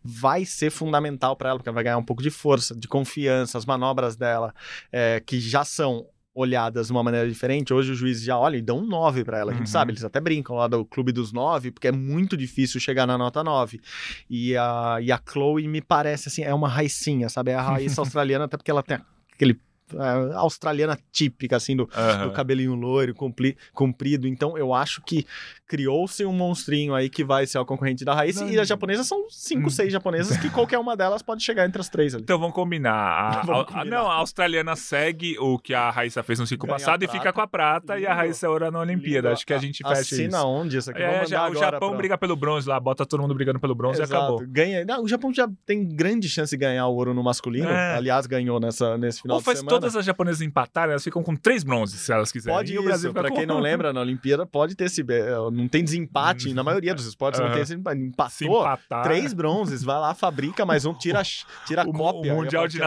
vai ser fundamental para ela, porque ela vai ganhar um pouco de força, de confiança, as manobras dela, é, que já são olhadas de uma maneira diferente, hoje o juiz já olha e dá um 9 para ela. A gente uhum. sabe, eles até brincam lá do clube dos 9, porque é muito difícil chegar na nota 9. E a, e a Chloe me parece assim, é uma raicinha, sabe? É a raiz australiana, até porque ela tem aquele australiana típica, assim, do, uhum. do cabelinho loiro, compli, comprido. Então, eu acho que criou-se um monstrinho aí que vai ser o concorrente da Raíssa. E as japonesas são cinco, hum. seis japonesas que qualquer uma delas pode chegar entre as três ali. Então, vamos combinar. A, vamos combinar. A, não, a australiana segue o que a Raíssa fez no ciclo Ganha passado e fica com a prata Lindo. e a Raíssa é ouro na Olimpíada. Lindo. Acho que a gente fecha Assina isso. onde isso aqui? É, já, o Japão pra... briga pelo bronze lá, bota todo mundo brigando pelo bronze Exato. e acabou. Ganha. Não, o Japão já tem grande chance de ganhar o ouro no masculino. É. Aliás, ganhou nessa, nesse final Ou de semana. Todas as japonesas empatar empatarem, elas ficam com três bronzes, se elas quiserem. Pode e o Brasil Pra com... quem não lembra, na Olimpíada pode ter esse. Eh, não tem desempate, na maioria dos esportes uhum. não tem esse empatou. Três bronzes, vai lá, fabrica mais um, tira, tira o, cópia. O mundial, de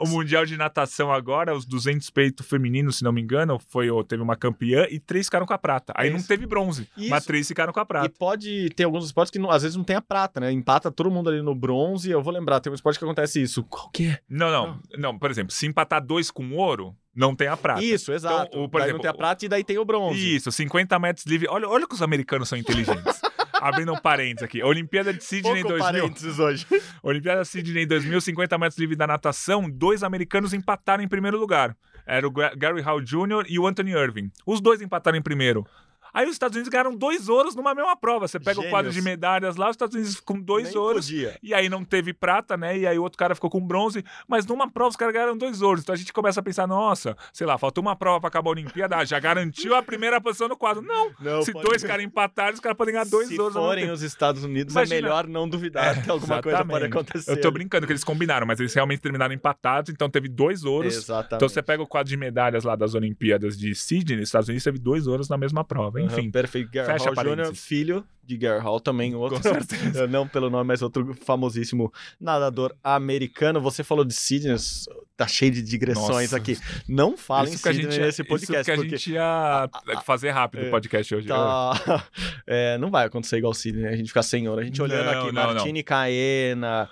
o mundial de Natação agora, os 200 peito feminino, se não me engano, foi, teve uma campeã e três ficaram com a prata. Aí Isso. não teve bronze, Isso. mas três ficaram com a prata. E pode ter alguns esportes que não, às vezes não tem a prata, né? Empata todo mundo ali no bronze. Eu vou lembrar, tem um esporte que acontece isso. Qual que é? Não, não. Não, por exemplo, se empatar dois com ouro, não tem a prata. Isso, exato. Então, o, por daí exemplo, não tem a prata e daí tem o bronze. Isso, 50 metros livre. Olha, olha que os americanos são inteligentes. Abrindo um parênteses aqui. Olimpíada de Sydney Pouco 2000. parênteses hoje. Olimpíada de Sydney 2000, 50 metros livre da natação. Dois americanos empataram em primeiro lugar. Era o Gary Hall Jr. e o Anthony Irving. Os dois empataram em primeiro. Aí os Estados Unidos ganharam dois ouros numa mesma prova. Você pega Gênios. o quadro de medalhas lá, os Estados Unidos com dois Nem ouros. Podia. E aí não teve prata, né? E aí o outro cara ficou com bronze. Mas numa prova os caras ganharam dois ouros. Então a gente começa a pensar, nossa, sei lá, faltou uma prova para acabar a Olimpíada, ah, já garantiu a primeira posição no quadro. Não. não Se dois caras empatarem, os caras podem ganhar dois Se ouros. Se forem os Estados Unidos, Imagina. é melhor não duvidar é, que alguma exatamente. coisa pode acontecer. Eu tô brincando que eles combinaram, mas eles realmente terminaram empatados, então teve dois ouros. Exatamente. Então você pega o quadro de medalhas lá das Olimpíadas de Sydney, nos Estados Unidos teve dois ouros na mesma prova. Enfim. Uhum, perfeito. Fecha Hall Jr., filho de Gary Hall, também outro, não pelo nome, mas outro famosíssimo nadador americano. Você falou de Sidney, tá cheio de digressões Nossa. aqui. Não fala em Sidney nesse podcast. Isso que a porque... gente ia fazer rápido o é, podcast hoje. Tá... É, não vai acontecer igual o Sidney, a gente ficar sem hora. A gente olhando não, aqui, não, Martini não. Caena,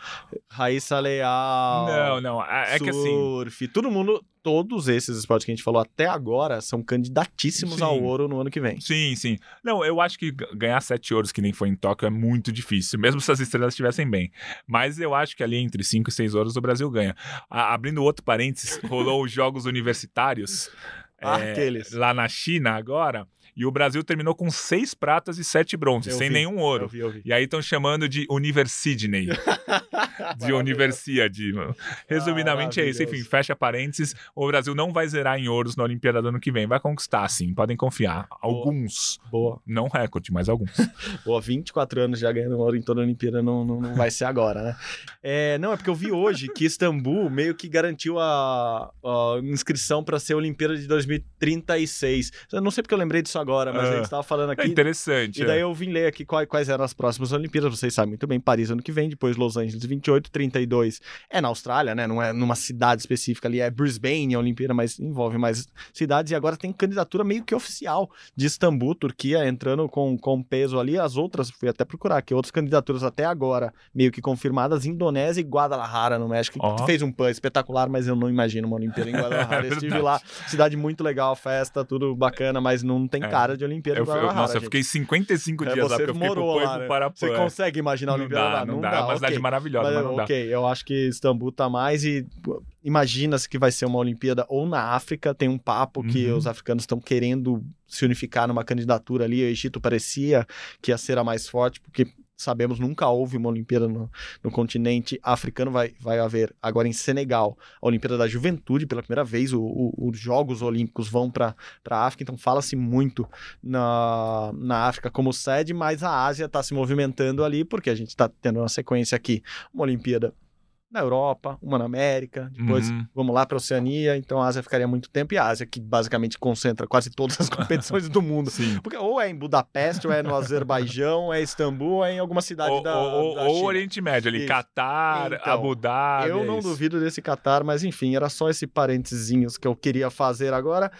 Raíssa Leal, não, não. É, é surf, que assim... todo mundo todos esses esportes que a gente falou até agora são candidatíssimos sim. ao ouro no ano que vem. Sim, sim. Não, eu acho que ganhar sete ouros que nem foi em Tóquio é muito difícil, mesmo se as estrelas estivessem bem. Mas eu acho que ali entre cinco e seis ouros o Brasil ganha. A, abrindo outro parênteses, rolou os Jogos Universitários. Ah, é, lá na China agora. E o Brasil terminou com seis pratas e sete bronzes, Eu sem vi, nenhum ouro. Eu vi, eu vi. E aí estão chamando de Universidney, de Universiade. Resumidamente é isso. Enfim, fecha parênteses. O Brasil não vai zerar em ouros na Olimpíada do ano que vem. Vai conquistar, sim. Podem confiar. Alguns. Boa, Não recorde, mas alguns. boa. 24 anos já ganhando ouro em toda a Olimpíada, não, não, não vai ser agora, né? É, não, é porque eu vi hoje que Istambul meio que garantiu a, a inscrição para ser a Olimpíada de 2036. Eu não sei porque eu lembrei disso agora, mas Ah. a gente estava falando É aqui. interessante. E daí é. eu vim ler aqui quais, quais eram as próximas Olimpíadas. Vocês sabem muito bem, Paris ano que vem, depois Los Angeles 28, 32 é na Austrália, né? Não é numa cidade específica ali, é Brisbane a Olimpíada, mas envolve mais cidades. E agora tem candidatura meio que oficial de Istambul, Turquia, entrando com, com peso ali. As outras, fui até procurar aqui, outras candidaturas até agora meio que confirmadas: Indonésia e Guadalajara, no México. Que fez um pan espetacular, mas eu não imagino uma Olimpíada em Guadalajara. É estive lá, cidade muito legal, festa, tudo bacana, mas não tem É. cara de Olimpíada Eu, em eu- Guadalajara. nossa, eu gente. fiquei 55 É, dias lá, você porque eu fiquei morou lá, né? Você consegue imaginar a Não Olimpíada dá, lá? não dá. É uma cidade ok. maravilhosa, mas, não dá. ok, eu acho que Istambul tá mais e imagina-se que vai ser uma Olimpíada ou na África, tem um papo que Uhum. os africanos estão querendo se unificar numa candidatura ali, o Egito parecia que ia ser a mais forte, porque sabemos nunca houve uma Olimpíada no, no continente africano, vai, vai haver agora em Senegal a Olimpíada da Juventude, pela primeira vez o- o- os Jogos Olímpicos vão para a África, então fala-se muito na, na África como sede, mas a Ásia está se movimentando ali, porque a gente está tendo uma sequência aqui, uma Olimpíada na Europa, uma na América, depois Uhum. vamos lá para a Oceania, então a Ásia ficaria muito tempo, e a Ásia que basicamente concentra quase todas as competições do mundo. Sim. Porque ou é em Budapeste, ou é no Azerbaijão, ou é em Istambul, ou é em alguma cidade Ou, da, ou, da ou. Oriente Médio ali. Catar, Então, Abu Dhabi. Eu é não isso. duvido desse Qatar, mas enfim, era só esse parênteses que eu queria fazer agora.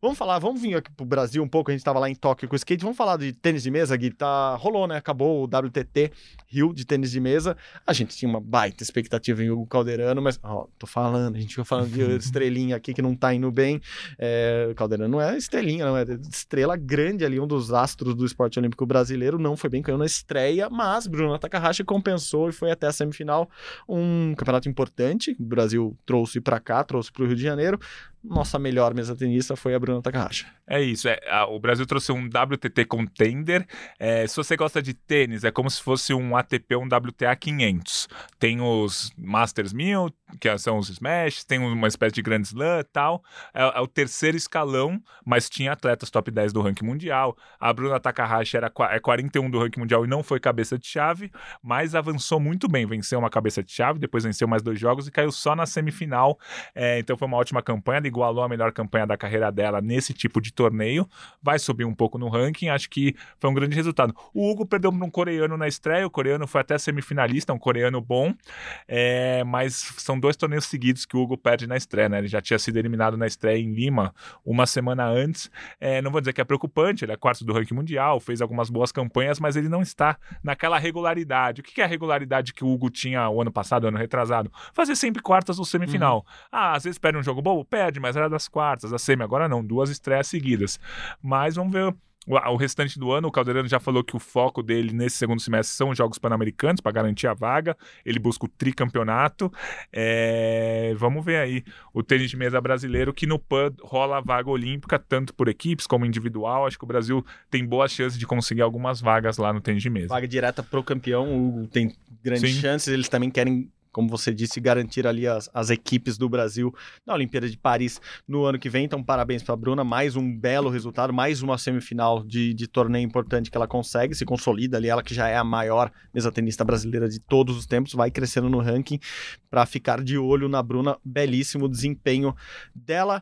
Vamos falar, vamos vir aqui pro Brasil um pouco, a gente tava lá em Tóquio com o skate, vamos falar de tênis de mesa, Gui, tá, rolou, né, acabou o WTT Rio de tênis de mesa, a gente tinha uma baita expectativa em Hugo Calderano, mas, ó, tô falando, a gente fica falando de estrelinha aqui que não tá indo bem, é, o Calderano não é estrelinha, não é estrela grande ali, um dos astros do esporte olímpico brasileiro, não foi bem, caiu na estreia, mas Bruno Takahashi compensou e foi até a semifinal, um campeonato importante, o Brasil trouxe pra cá, trouxe pro Rio de Janeiro, nossa melhor mesa tenista foi a Bruna Takahashi. É isso. É, a- o Brasil trouxe um WTT Contender. É, se você gosta de tênis, é como se fosse um ATP ou um WTA 500. Tem os Masters 1000, que são os Smash, tem uma espécie de Grand Slam e tal. É, é o terceiro escalão, mas tinha atletas top 10 do ranking mundial. A Bruna Takahashi era é 41 do ranking mundial e não foi cabeça de chave, mas avançou muito bem. Venceu uma cabeça de chave, depois venceu mais dois jogos e caiu só na semifinal. É, então foi uma ótima campanha. Ela igualou a melhor campanha da carreira dela nesse tipo de torneio. Vai subir um pouco no ranking. Acho que foi um grande resultado. O Hugo perdeu para um coreano na estreia. O coreano foi até semifinalista, um coreano bom. É, mas são dois torneios seguidos que o Hugo perde na estreia. Né? Ele já tinha sido eliminado na estreia em Lima uma semana antes. É, não vou dizer que é preocupante, ele é quarto do ranking mundial, fez algumas boas campanhas, mas ele não está naquela regularidade. O que é a regularidade que o Hugo tinha o ano passado, ano retrasado? Fazer sempre quartas ou semifinal. Ah, às vezes perde um jogo bom, perde, mas era das quartas, da semi. Agora não, duas estreias seguidas. Mas vamos ver. O restante do ano, o Caldeirano já falou que o foco dele nesse segundo semestre são os Jogos Pan-Americanos para garantir a vaga. Ele busca o tricampeonato. É, Vamos ver aí o tênis de mesa brasileiro, que no PAN rola a vaga olímpica, tanto por equipes como individual. Acho que o Brasil tem boas chances de conseguir algumas vagas lá no tênis de mesa. Vaga direta pro campeão, o Hugo tem grandes Sim. chances, eles também querem, como você disse, garantir ali as, as equipes do Brasil na Olimpíada de Paris no ano que vem. Então, parabéns para a Bruna, mais um belo resultado, mais uma semifinal de, de torneio importante que ela consegue, se consolida ali, ela que já é a maior mesa tenista brasileira de todos os tempos, vai crescendo no ranking para ficar de olho na Bruna, belíssimo desempenho dela.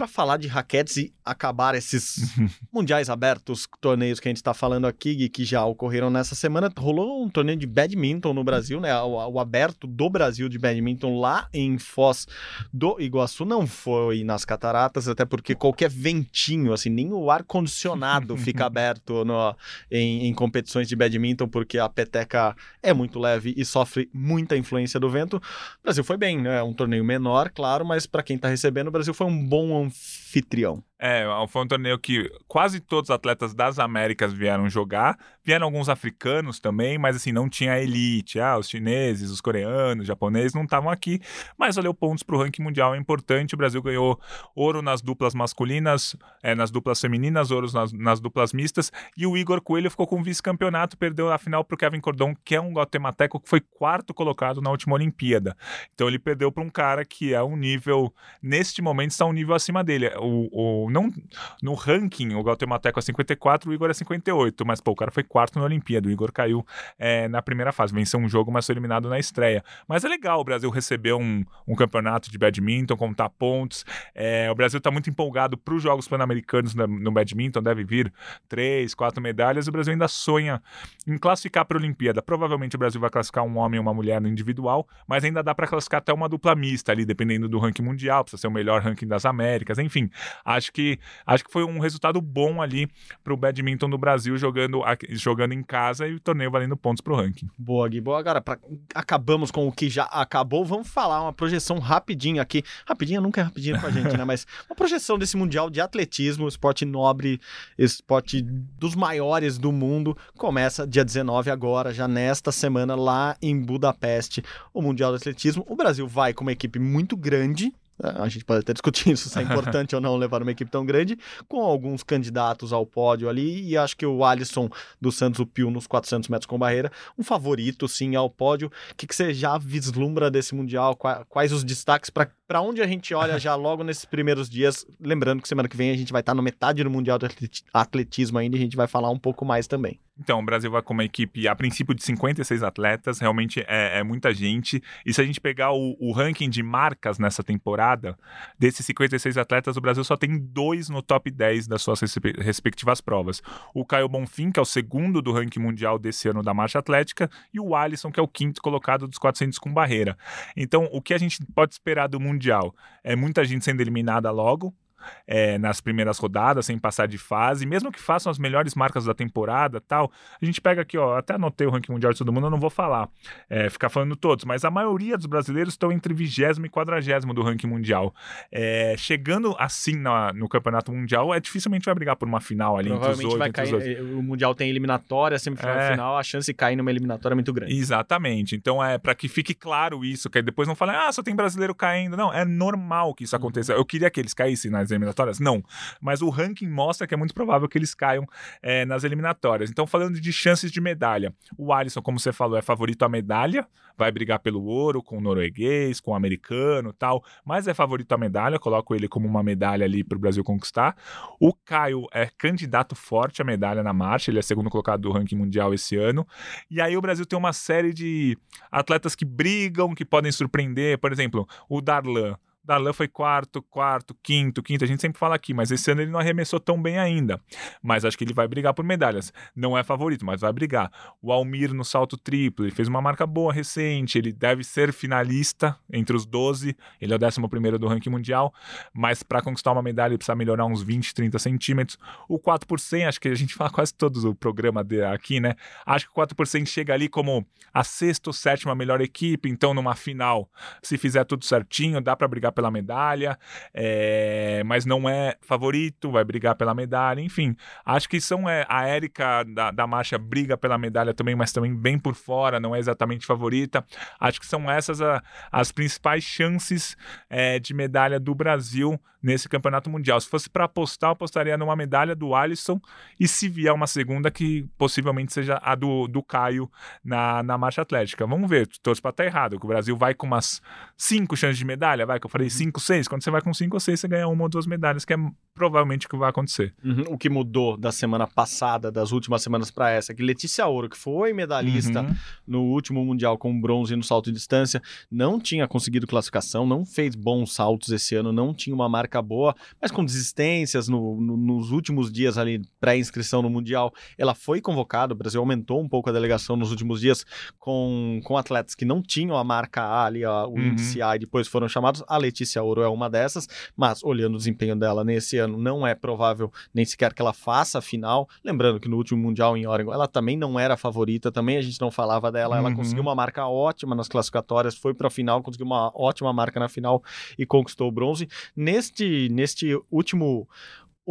Para falar de raquetes e acabar esses mundiais abertos, torneios que a gente está falando aqui e que já ocorreram nessa semana, rolou um torneio de badminton no Brasil, né? O, o aberto do Brasil de badminton lá em Foz do Iguaçu não foi nas cataratas, até porque qualquer ventinho, assim, nem o ar condicionado fica aberto no, em, em competições de badminton, porque a peteca é muito leve e sofre muita influência do vento. O Brasil foi bem, né? Um torneio menor, claro, mas para quem está recebendo, o Brasil foi um bom anfitrião. É, foi um torneio que quase todos os atletas das Américas vieram jogar. Vieram alguns africanos também, mas assim, não tinha elite. Ah, os chineses, os coreanos, os japoneses não estavam aqui. Mas valeu pontos para o ranking mundial, é importante. O Brasil ganhou ouro nas duplas masculinas, é, nas duplas femininas, ouro nas, nas duplas mistas. E o Igor Coelho ficou com vice-campeonato, perdeu a final para o Kevin Cordon, que é um guatemateco que foi quarto colocado na última Olimpíada. Então ele perdeu para um cara que é um nível, neste momento, está um nível acima dele. O, o não no ranking, o Guatemateco é 54, o Igor é 58, mas pô, o cara foi quarto na Olimpíada, o Igor caiu é, na primeira fase, venceu um jogo, mas foi eliminado na estreia. Mas é legal o Brasil receber um, um campeonato de badminton, contar pontos. É, o Brasil está muito empolgado para os Jogos Pan-Americanos no, no, badminton, deve vir três, quatro medalhas. O Brasil ainda sonha em classificar para a Olimpíada. Provavelmente o Brasil vai classificar um homem e uma mulher no individual, mas ainda dá para classificar até uma dupla mista ali, dependendo do ranking mundial, precisa ser o melhor ranking das Américas, enfim. Acho que que acho que foi um resultado bom ali para o badminton do Brasil jogando, jogando em casa e o torneio valendo pontos para o ranking. Boa, Gui. Boa, cara. Pra... Acabamos com o que já acabou. Vamos falar uma projeção rapidinho aqui. Rapidinho nunca é rapidinho com a gente, né? Mas uma projeção desse Mundial de Atletismo, esporte nobre, esporte dos maiores do mundo. Começa dia 19 agora, já nesta semana, lá em Budapeste, o Mundial de Atletismo. O Brasil vai com uma equipe muito grande, a gente pode até discutir isso, se é importante ou não levar uma equipe tão grande, com alguns candidatos ao pódio ali, e acho que o Alisson do Santos, o Pio, nos 400 metros com barreira, um favorito, sim, ao pódio. O que, que você já vislumbra desse Mundial? Quais os destaques para onde a gente olha já logo nesses primeiros dias? Lembrando que semana que vem a gente vai estar no metade do Mundial do Atletismo ainda, e a gente vai falar um pouco mais também. Então, o Brasil vai com uma equipe, a princípio, de 56 atletas, realmente é, é muita gente. E se a gente pegar o, o, ranking de marcas nessa temporada, desses 56 atletas, o Brasil só tem dois no top 10 das suas respectivas provas. O Caio Bonfim, que é o segundo do ranking mundial desse ano da marcha atlética, e o Alisson, que é o quinto colocado dos 400 com barreira. Então, o que a gente pode esperar do Mundial? É muita gente sendo eliminada logo, é, nas primeiras rodadas, sem passar de fase, mesmo que façam as melhores marcas da temporada tal, a gente pega aqui, ó, até anotei o ranking mundial de todo mundo, eu não vou falar, é, ficar falando todos, mas a maioria dos brasileiros estão entre 20 e 40 do ranking mundial. É, chegando assim na, no campeonato mundial, é dificilmente vai brigar por uma final ali entre os oito. Vai cair, o mundial tem eliminatória, semifinal é, final, a chance de cair numa eliminatória é muito grande. Exatamente. Então é para que fique claro isso, que depois não falem, ah, só tem brasileiro caindo. Não, é normal que isso uhum. aconteça. Eu queria que eles caíssem nas eliminatórias? Não. Mas o ranking mostra que é muito provável que eles caiam é, nas eliminatórias. Então, falando de chances de medalha, o Alisson, como você falou, é favorito à medalha, vai brigar pelo ouro com o norueguês, com o americano tal, mas é favorito à medalha, coloco ele como uma medalha ali para o Brasil conquistar. O Caio é candidato forte à medalha na marcha, ele é segundo colocado do ranking mundial esse ano. E aí o Brasil tem uma série de atletas que brigam, que podem surpreender, por exemplo, o Darlan Darlan foi quarto, quarto, quinto, quinto. A gente sempre fala aqui, mas esse ano ele não arremessou tão bem ainda. Mas acho que ele vai brigar por medalhas. Não é favorito, mas vai brigar. O Almir no salto triplo, ele fez uma marca boa recente. Ele deve ser finalista entre os 12. Ele é o 11 do ranking mundial. Mas para conquistar uma medalha, ele precisa melhorar uns 20, 30 centímetros. O 4 por 100, acho que a gente fala quase todo o programa aqui, né? Acho que o 4 por 100 chega ali como a sexta ou sétima melhor equipe. Então, numa final, se fizer tudo certinho, dá para brigar brigar pela medalha, é, mas não é favorito, vai brigar pela medalha, enfim. Acho que são é, a Érica da, da marcha briga pela medalha também, mas também bem por fora, não é exatamente favorita. Acho que são essas a, as principais chances é, de medalha do Brasil nesse campeonato mundial. Se fosse para apostar, eu apostaria numa medalha do Alisson e se vier uma segunda, que possivelmente seja a do, do Caio na, na marcha atlética. Vamos ver, torço para estar tá errado, que o Brasil vai com umas cinco chances de medalha, vai, que eu falei uhum. cinco, seis. Quando você vai com cinco ou seis, você ganha uma ou duas medalhas, que é provavelmente o que vai acontecer. Uhum. O que mudou da semana passada, das últimas semanas para essa, que Letícia Ouro, que foi medalhista uhum. no último Mundial com bronze no salto de distância, não tinha conseguido classificação, não fez bons saltos esse ano, não tinha uma marca marca boa, mas com desistências no, no, nos últimos dias ali, pré-inscrição no Mundial, ela foi convocada, o Brasil aumentou um pouco a delegação nos últimos dias com, com atletas que não tinham a marca A ali, a, o uhum. índice A, e depois foram chamados, a Letícia Ouro é uma dessas, mas olhando o desempenho dela nesse ano, não é provável nem sequer que ela faça a final, lembrando que no último Mundial em Oregon, ela também não era favorita, também a gente não falava dela, ela uhum. conseguiu uma marca ótima nas classificatórias, foi para a final, conseguiu uma ótima marca na final e conquistou o bronze. Neste neste, último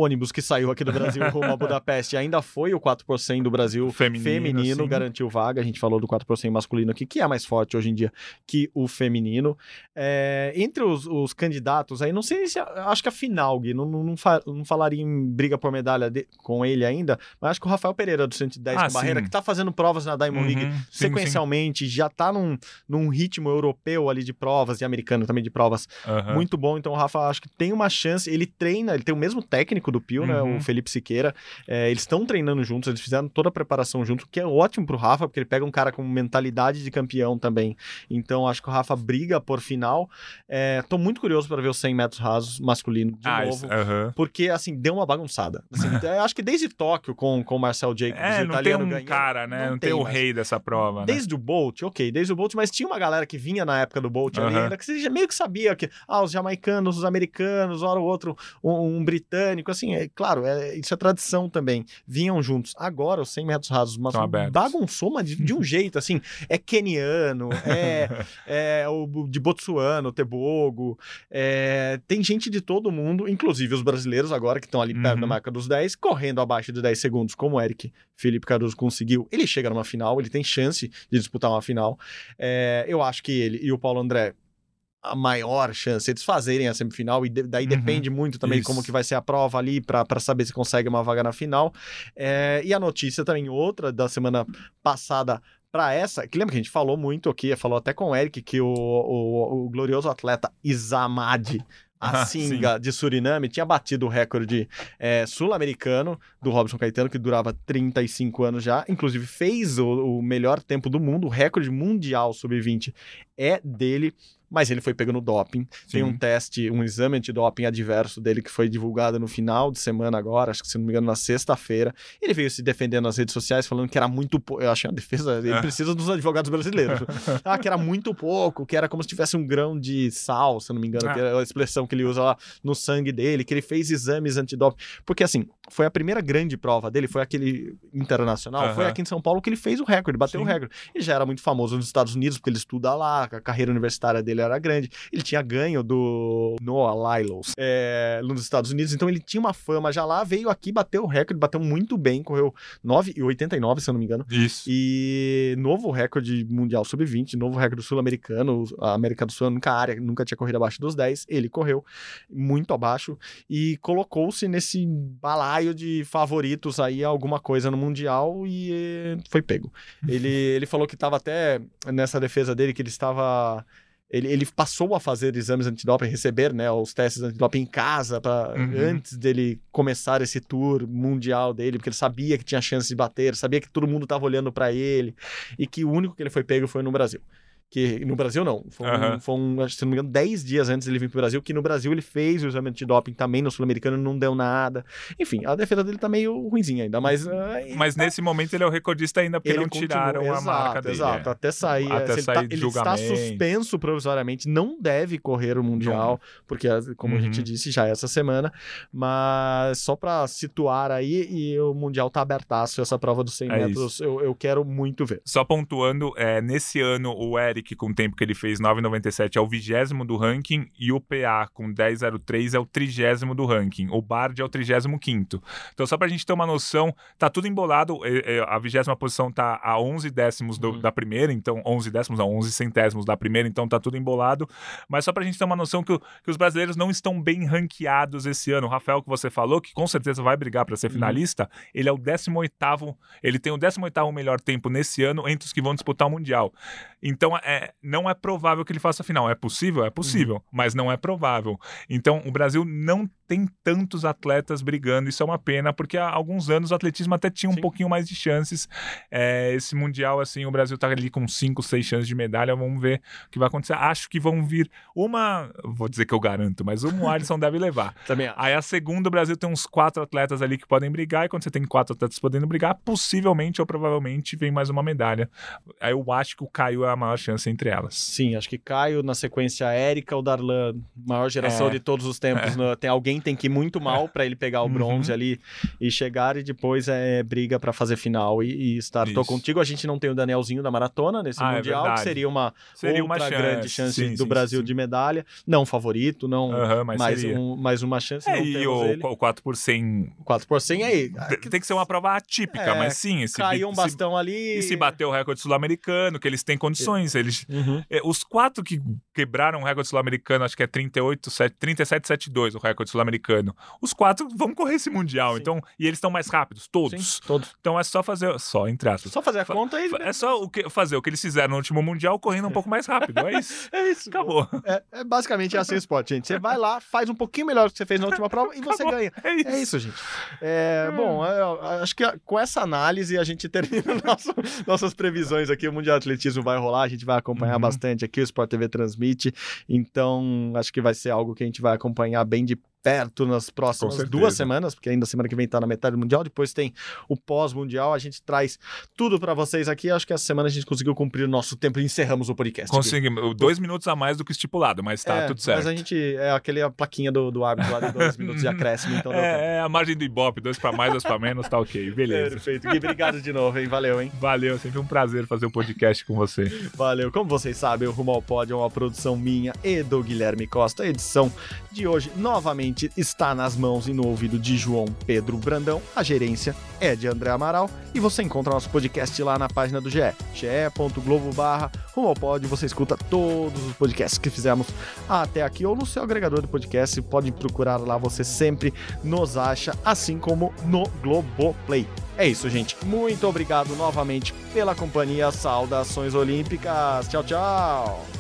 ônibus que saiu aqui do Brasil rumo a Budapeste ainda foi o 4 por 100 do Brasil Feminino, feminino, sim. garantiu vaga. A gente falou do 4 por 100 masculino aqui, que é mais forte hoje em dia que o feminino. É, entre os, os candidatos aí, não sei se. Acho que a final, Gui, não, não, não, fa- não falaria em briga por medalha de- com ele ainda, mas acho que o Rafael Pereira do 110 Ah, com barreira, sim. que tá fazendo provas na Diamond League Uhum, sim, sim. sequencialmente, já tá num, num ritmo europeu ali de provas, e americano também de provas, Aham. muito bom. Então o Rafa acho que tem uma chance. Ele treina, ele tem o mesmo técnico do Pio, né? Uhum. O Felipe Siqueira. É, eles estão treinando juntos, eles fizeram toda a preparação junto, que é ótimo pro Rafa, porque ele pega um cara com mentalidade de campeão também. Então acho que o Rafa briga por final. É, tô muito curioso para ver os 100 metros rasos masculino de Ah, novo. isso- aham. Porque, assim, deu uma bagunçada. Assim, acho que desde Tóquio, com, com o Marcel Jacobs, É, o não tem italiano um ganhando, cara, né? Não, tem, o mais. rei dessa prova, né? Desde o Bolt, ok, desde o Bolt, mas tinha uma galera que vinha na época do Bolt ali, Aham. ainda que você meio que sabia que, ah, os jamaicanos, os americanos, hora ou outro, um, um britânico, assim, é claro, é, isso é tradição também, vinham juntos. Agora, os 100 metros rasos, mas bagunçou, mas de, de um jeito, assim, é keniano, é, é o de Botsuano, Tebogo, é, tem gente de todo mundo, inclusive os brasileiros agora, que estão ali perto Uhum. da marca dos 10, correndo abaixo de 10 segundos, como o Eric Felipe Cardoso conseguiu. Ele chega numa final, ele tem chance de disputar uma final. É, eu acho que ele e o Paulo André a maior chance eles fazerem a semifinal e de- daí Uhum. depende muito também Isso. como que vai ser a prova ali para saber se consegue uma vaga na final. É, e a notícia também outra da semana passada para essa, que lembra que a gente falou muito aqui, falou até com o Eric que o, o, o glorioso atleta Isamadi Ah, Asinga de Suriname tinha batido o recorde é, sul-americano do Robson Caetano, que durava 35 anos já. Inclusive fez o, o melhor tempo do mundo, o recorde mundial sub-20 é dele. Mas ele foi pego no doping. Tem um Sim. teste, um exame antidoping adverso dele que foi divulgado no final de semana agora, acho que se não me engano na sexta-feira. Ele veio se defendendo nas redes sociais falando que era muito pouco. Eu achei uma defesa, ele É. precisa dos advogados brasileiros. ah, que era muito pouco, que era como se tivesse um grão de sal, se não me engano, Ah. que era a expressão que ele usa lá no sangue dele, que ele fez exames antidoping. Porque assim, foi a primeira grande prova dele, foi aquele internacional, foi Aham. aqui em São Paulo que ele fez o recorde, bateu Sim. o recorde. Ele já era muito famoso nos Estados Unidos, porque ele estuda lá, a carreira universitária dele era grande. Ele tinha ganho do Noah Lyles é, nos Estados Unidos, então ele tinha uma fama já lá, veio aqui, bateu o recorde, bateu muito bem, correu 9,89, se eu não me engano. Isso. E novo recorde mundial sub-20, novo recorde sul-americano. A América do Sul nunca área, nunca tinha corrido abaixo dos 10. Ele correu muito abaixo e colocou-se nesse balaio de favoritos aí alguma coisa no mundial e eh, foi pego. Ele, ele falou que estava até nessa defesa dele que ele estava ele, ele passou a fazer exames antidoping, receber né, os testes antidoping em casa pra, Uhum. antes dele começar esse tour mundial dele, porque ele sabia que tinha chance de bater, sabia que todo mundo estava olhando para ele e que o único que ele foi pego foi no Brasil. Que no Brasil não, foi um, foi um se não me engano, 10 dias antes dele vir pro Brasil, que no Brasil ele fez o exame antidoping também no Sul-Americano, não deu nada. Enfim, a defesa dele tá meio ruimzinha ainda, mas. ah, Mas tá- nesse momento ele é o recordista ainda, porque ele não continua- tiraram a exato, marca dele. Exato, é. até sair. Até se ele, sair tá, de ele está suspenso provisoriamente, não deve correr o Mundial, porque, como a Uhum. gente disse, já é essa semana. Mas só para situar aí, e o Mundial tá abertaço, essa prova dos 100 É metros, eu, eu quero muito ver. Só pontuando, é, nesse ano o Eric, com o tempo que ele fez 9,97, é o vigésimo do ranking e o PA com 10,03 é o trigésimo do ranking. O Bard é o trigésimo quinto. Então, só pra gente ter uma noção, tá tudo embolado. é, é, a vigésima posição tá a 11 décimos do- Uhum. da primeira, então 11 décimos, não, 11 centésimos da primeira, então tá tudo embolado. Mas só pra gente ter uma noção que, que os brasileiros não estão bem ranqueados esse ano. O Rafael, que você falou, que com certeza vai brigar pra ser Uhum. finalista, ele é o 18º, ele tem o 18º melhor tempo nesse ano entre os que vão disputar o Mundial. Então, é, não é provável que ele faça a final. É possível? É possível, Uhum. mas não é provável. Então, o Brasil não tem tantos atletas brigando. Isso é uma pena, porque há alguns anos o atletismo até tinha um Sim. pouquinho mais de chances. É, esse Mundial, assim, o Brasil tá ali com 5, 6 chances de medalha. Vamos ver o que vai acontecer. Acho que vão vir uma... Vou dizer que eu garanto, mas uma o Alisson deve levar. Também acho. Aí a segunda, o Brasil tem uns quatro atletas ali que podem brigar, e quando você tem quatro atletas podendo brigar, possivelmente ou provavelmente vem mais uma medalha. Aí eu acho que o Caio é a maior chance entre elas. Sim, acho que Caio, na sequência Érica, o Darlan, maior geração É. de todos os tempos. né? Tem alguém tem que ir muito mal pra ele pegar o Uhum. bronze ali e chegar, e depois é briga pra fazer final e, e estar. Tô Isso. contigo, a gente não tem o Danielzinho da maratona nesse Ah, é Mundial, que verdade. seria uma Seria outra uma chance. grande chance Sim, do sim, Brasil sim. de medalha. Não favorito, não Aham, mas mais, um, mais uma chance. É, e o, ele. o 4 por 100 4 por 100 aí. Tem- Tem que ser uma prova atípica, É, mas sim, esse Caiu um bastão ali. E se bater o recorde sul-americano, que eles têm condições. Eles, Uhum. é, os quatro que quebraram o recorde sul-americano, acho que é 38, 7, 37,72 o recorde sul-americano. Os quatro vão correr esse mundial, Sim. então e eles estão mais rápidos, todos. Sim, todos. Então é só fazer, só entre aspas. Só fazer a Fa- conta e. É só o que, fazer o que eles fizeram no último mundial correndo um pouco mais rápido, é isso. É isso. Acabou. É, é basicamente assim o esporte, gente. Você vai lá, faz um pouquinho melhor do que você fez na última prova e você ganha. É isso. É isso, gente. É, bom, eu acho que com essa análise a gente termina nosso- nossas previsões aqui. O Mundial de Atletismo vai rolar, a gente vai acompanhar Uhum. bastante aqui, o Sport TV transmite. Então, acho que vai ser algo que a gente vai acompanhar bem de perto nas próximas duas semanas, porque ainda semana que vem tá na metade do Mundial, depois tem o pós-Mundial, a gente traz tudo pra vocês aqui. Acho que essa semana a gente conseguiu cumprir o nosso tempo e encerramos o podcast. Conseguimos dois minutos a mais do que estipulado, mas tá É, tudo certo. Mas a gente é aquele a plaquinha do, do árbitro lá de dois minutos de acréscimo, então. É, é a margem do Ibope, dois pra mais, dois pra menos, tá ok. Beleza. Perfeito. Gui, obrigado de novo, hein? Valeu, hein? Valeu, sempre um prazer fazer o podcast com você. Valeu. Como vocês sabem, o Rumo ao Pódio é uma produção minha e do Guilherme Costa. Edição de hoje, novamente, está nas mãos e no ouvido de João Pedro Brandão. A gerência é de André Amaral. E você encontra nosso podcast lá na página do GE. ge.globo barra Rumo. Você escuta todos os podcasts que fizemos até aqui ou no seu agregador de podcast. Pode procurar lá, você sempre nos acha, assim como no Globoplay. É isso, gente. Muito obrigado novamente pela companhia. Saudações olímpicas. Tchau, tchau.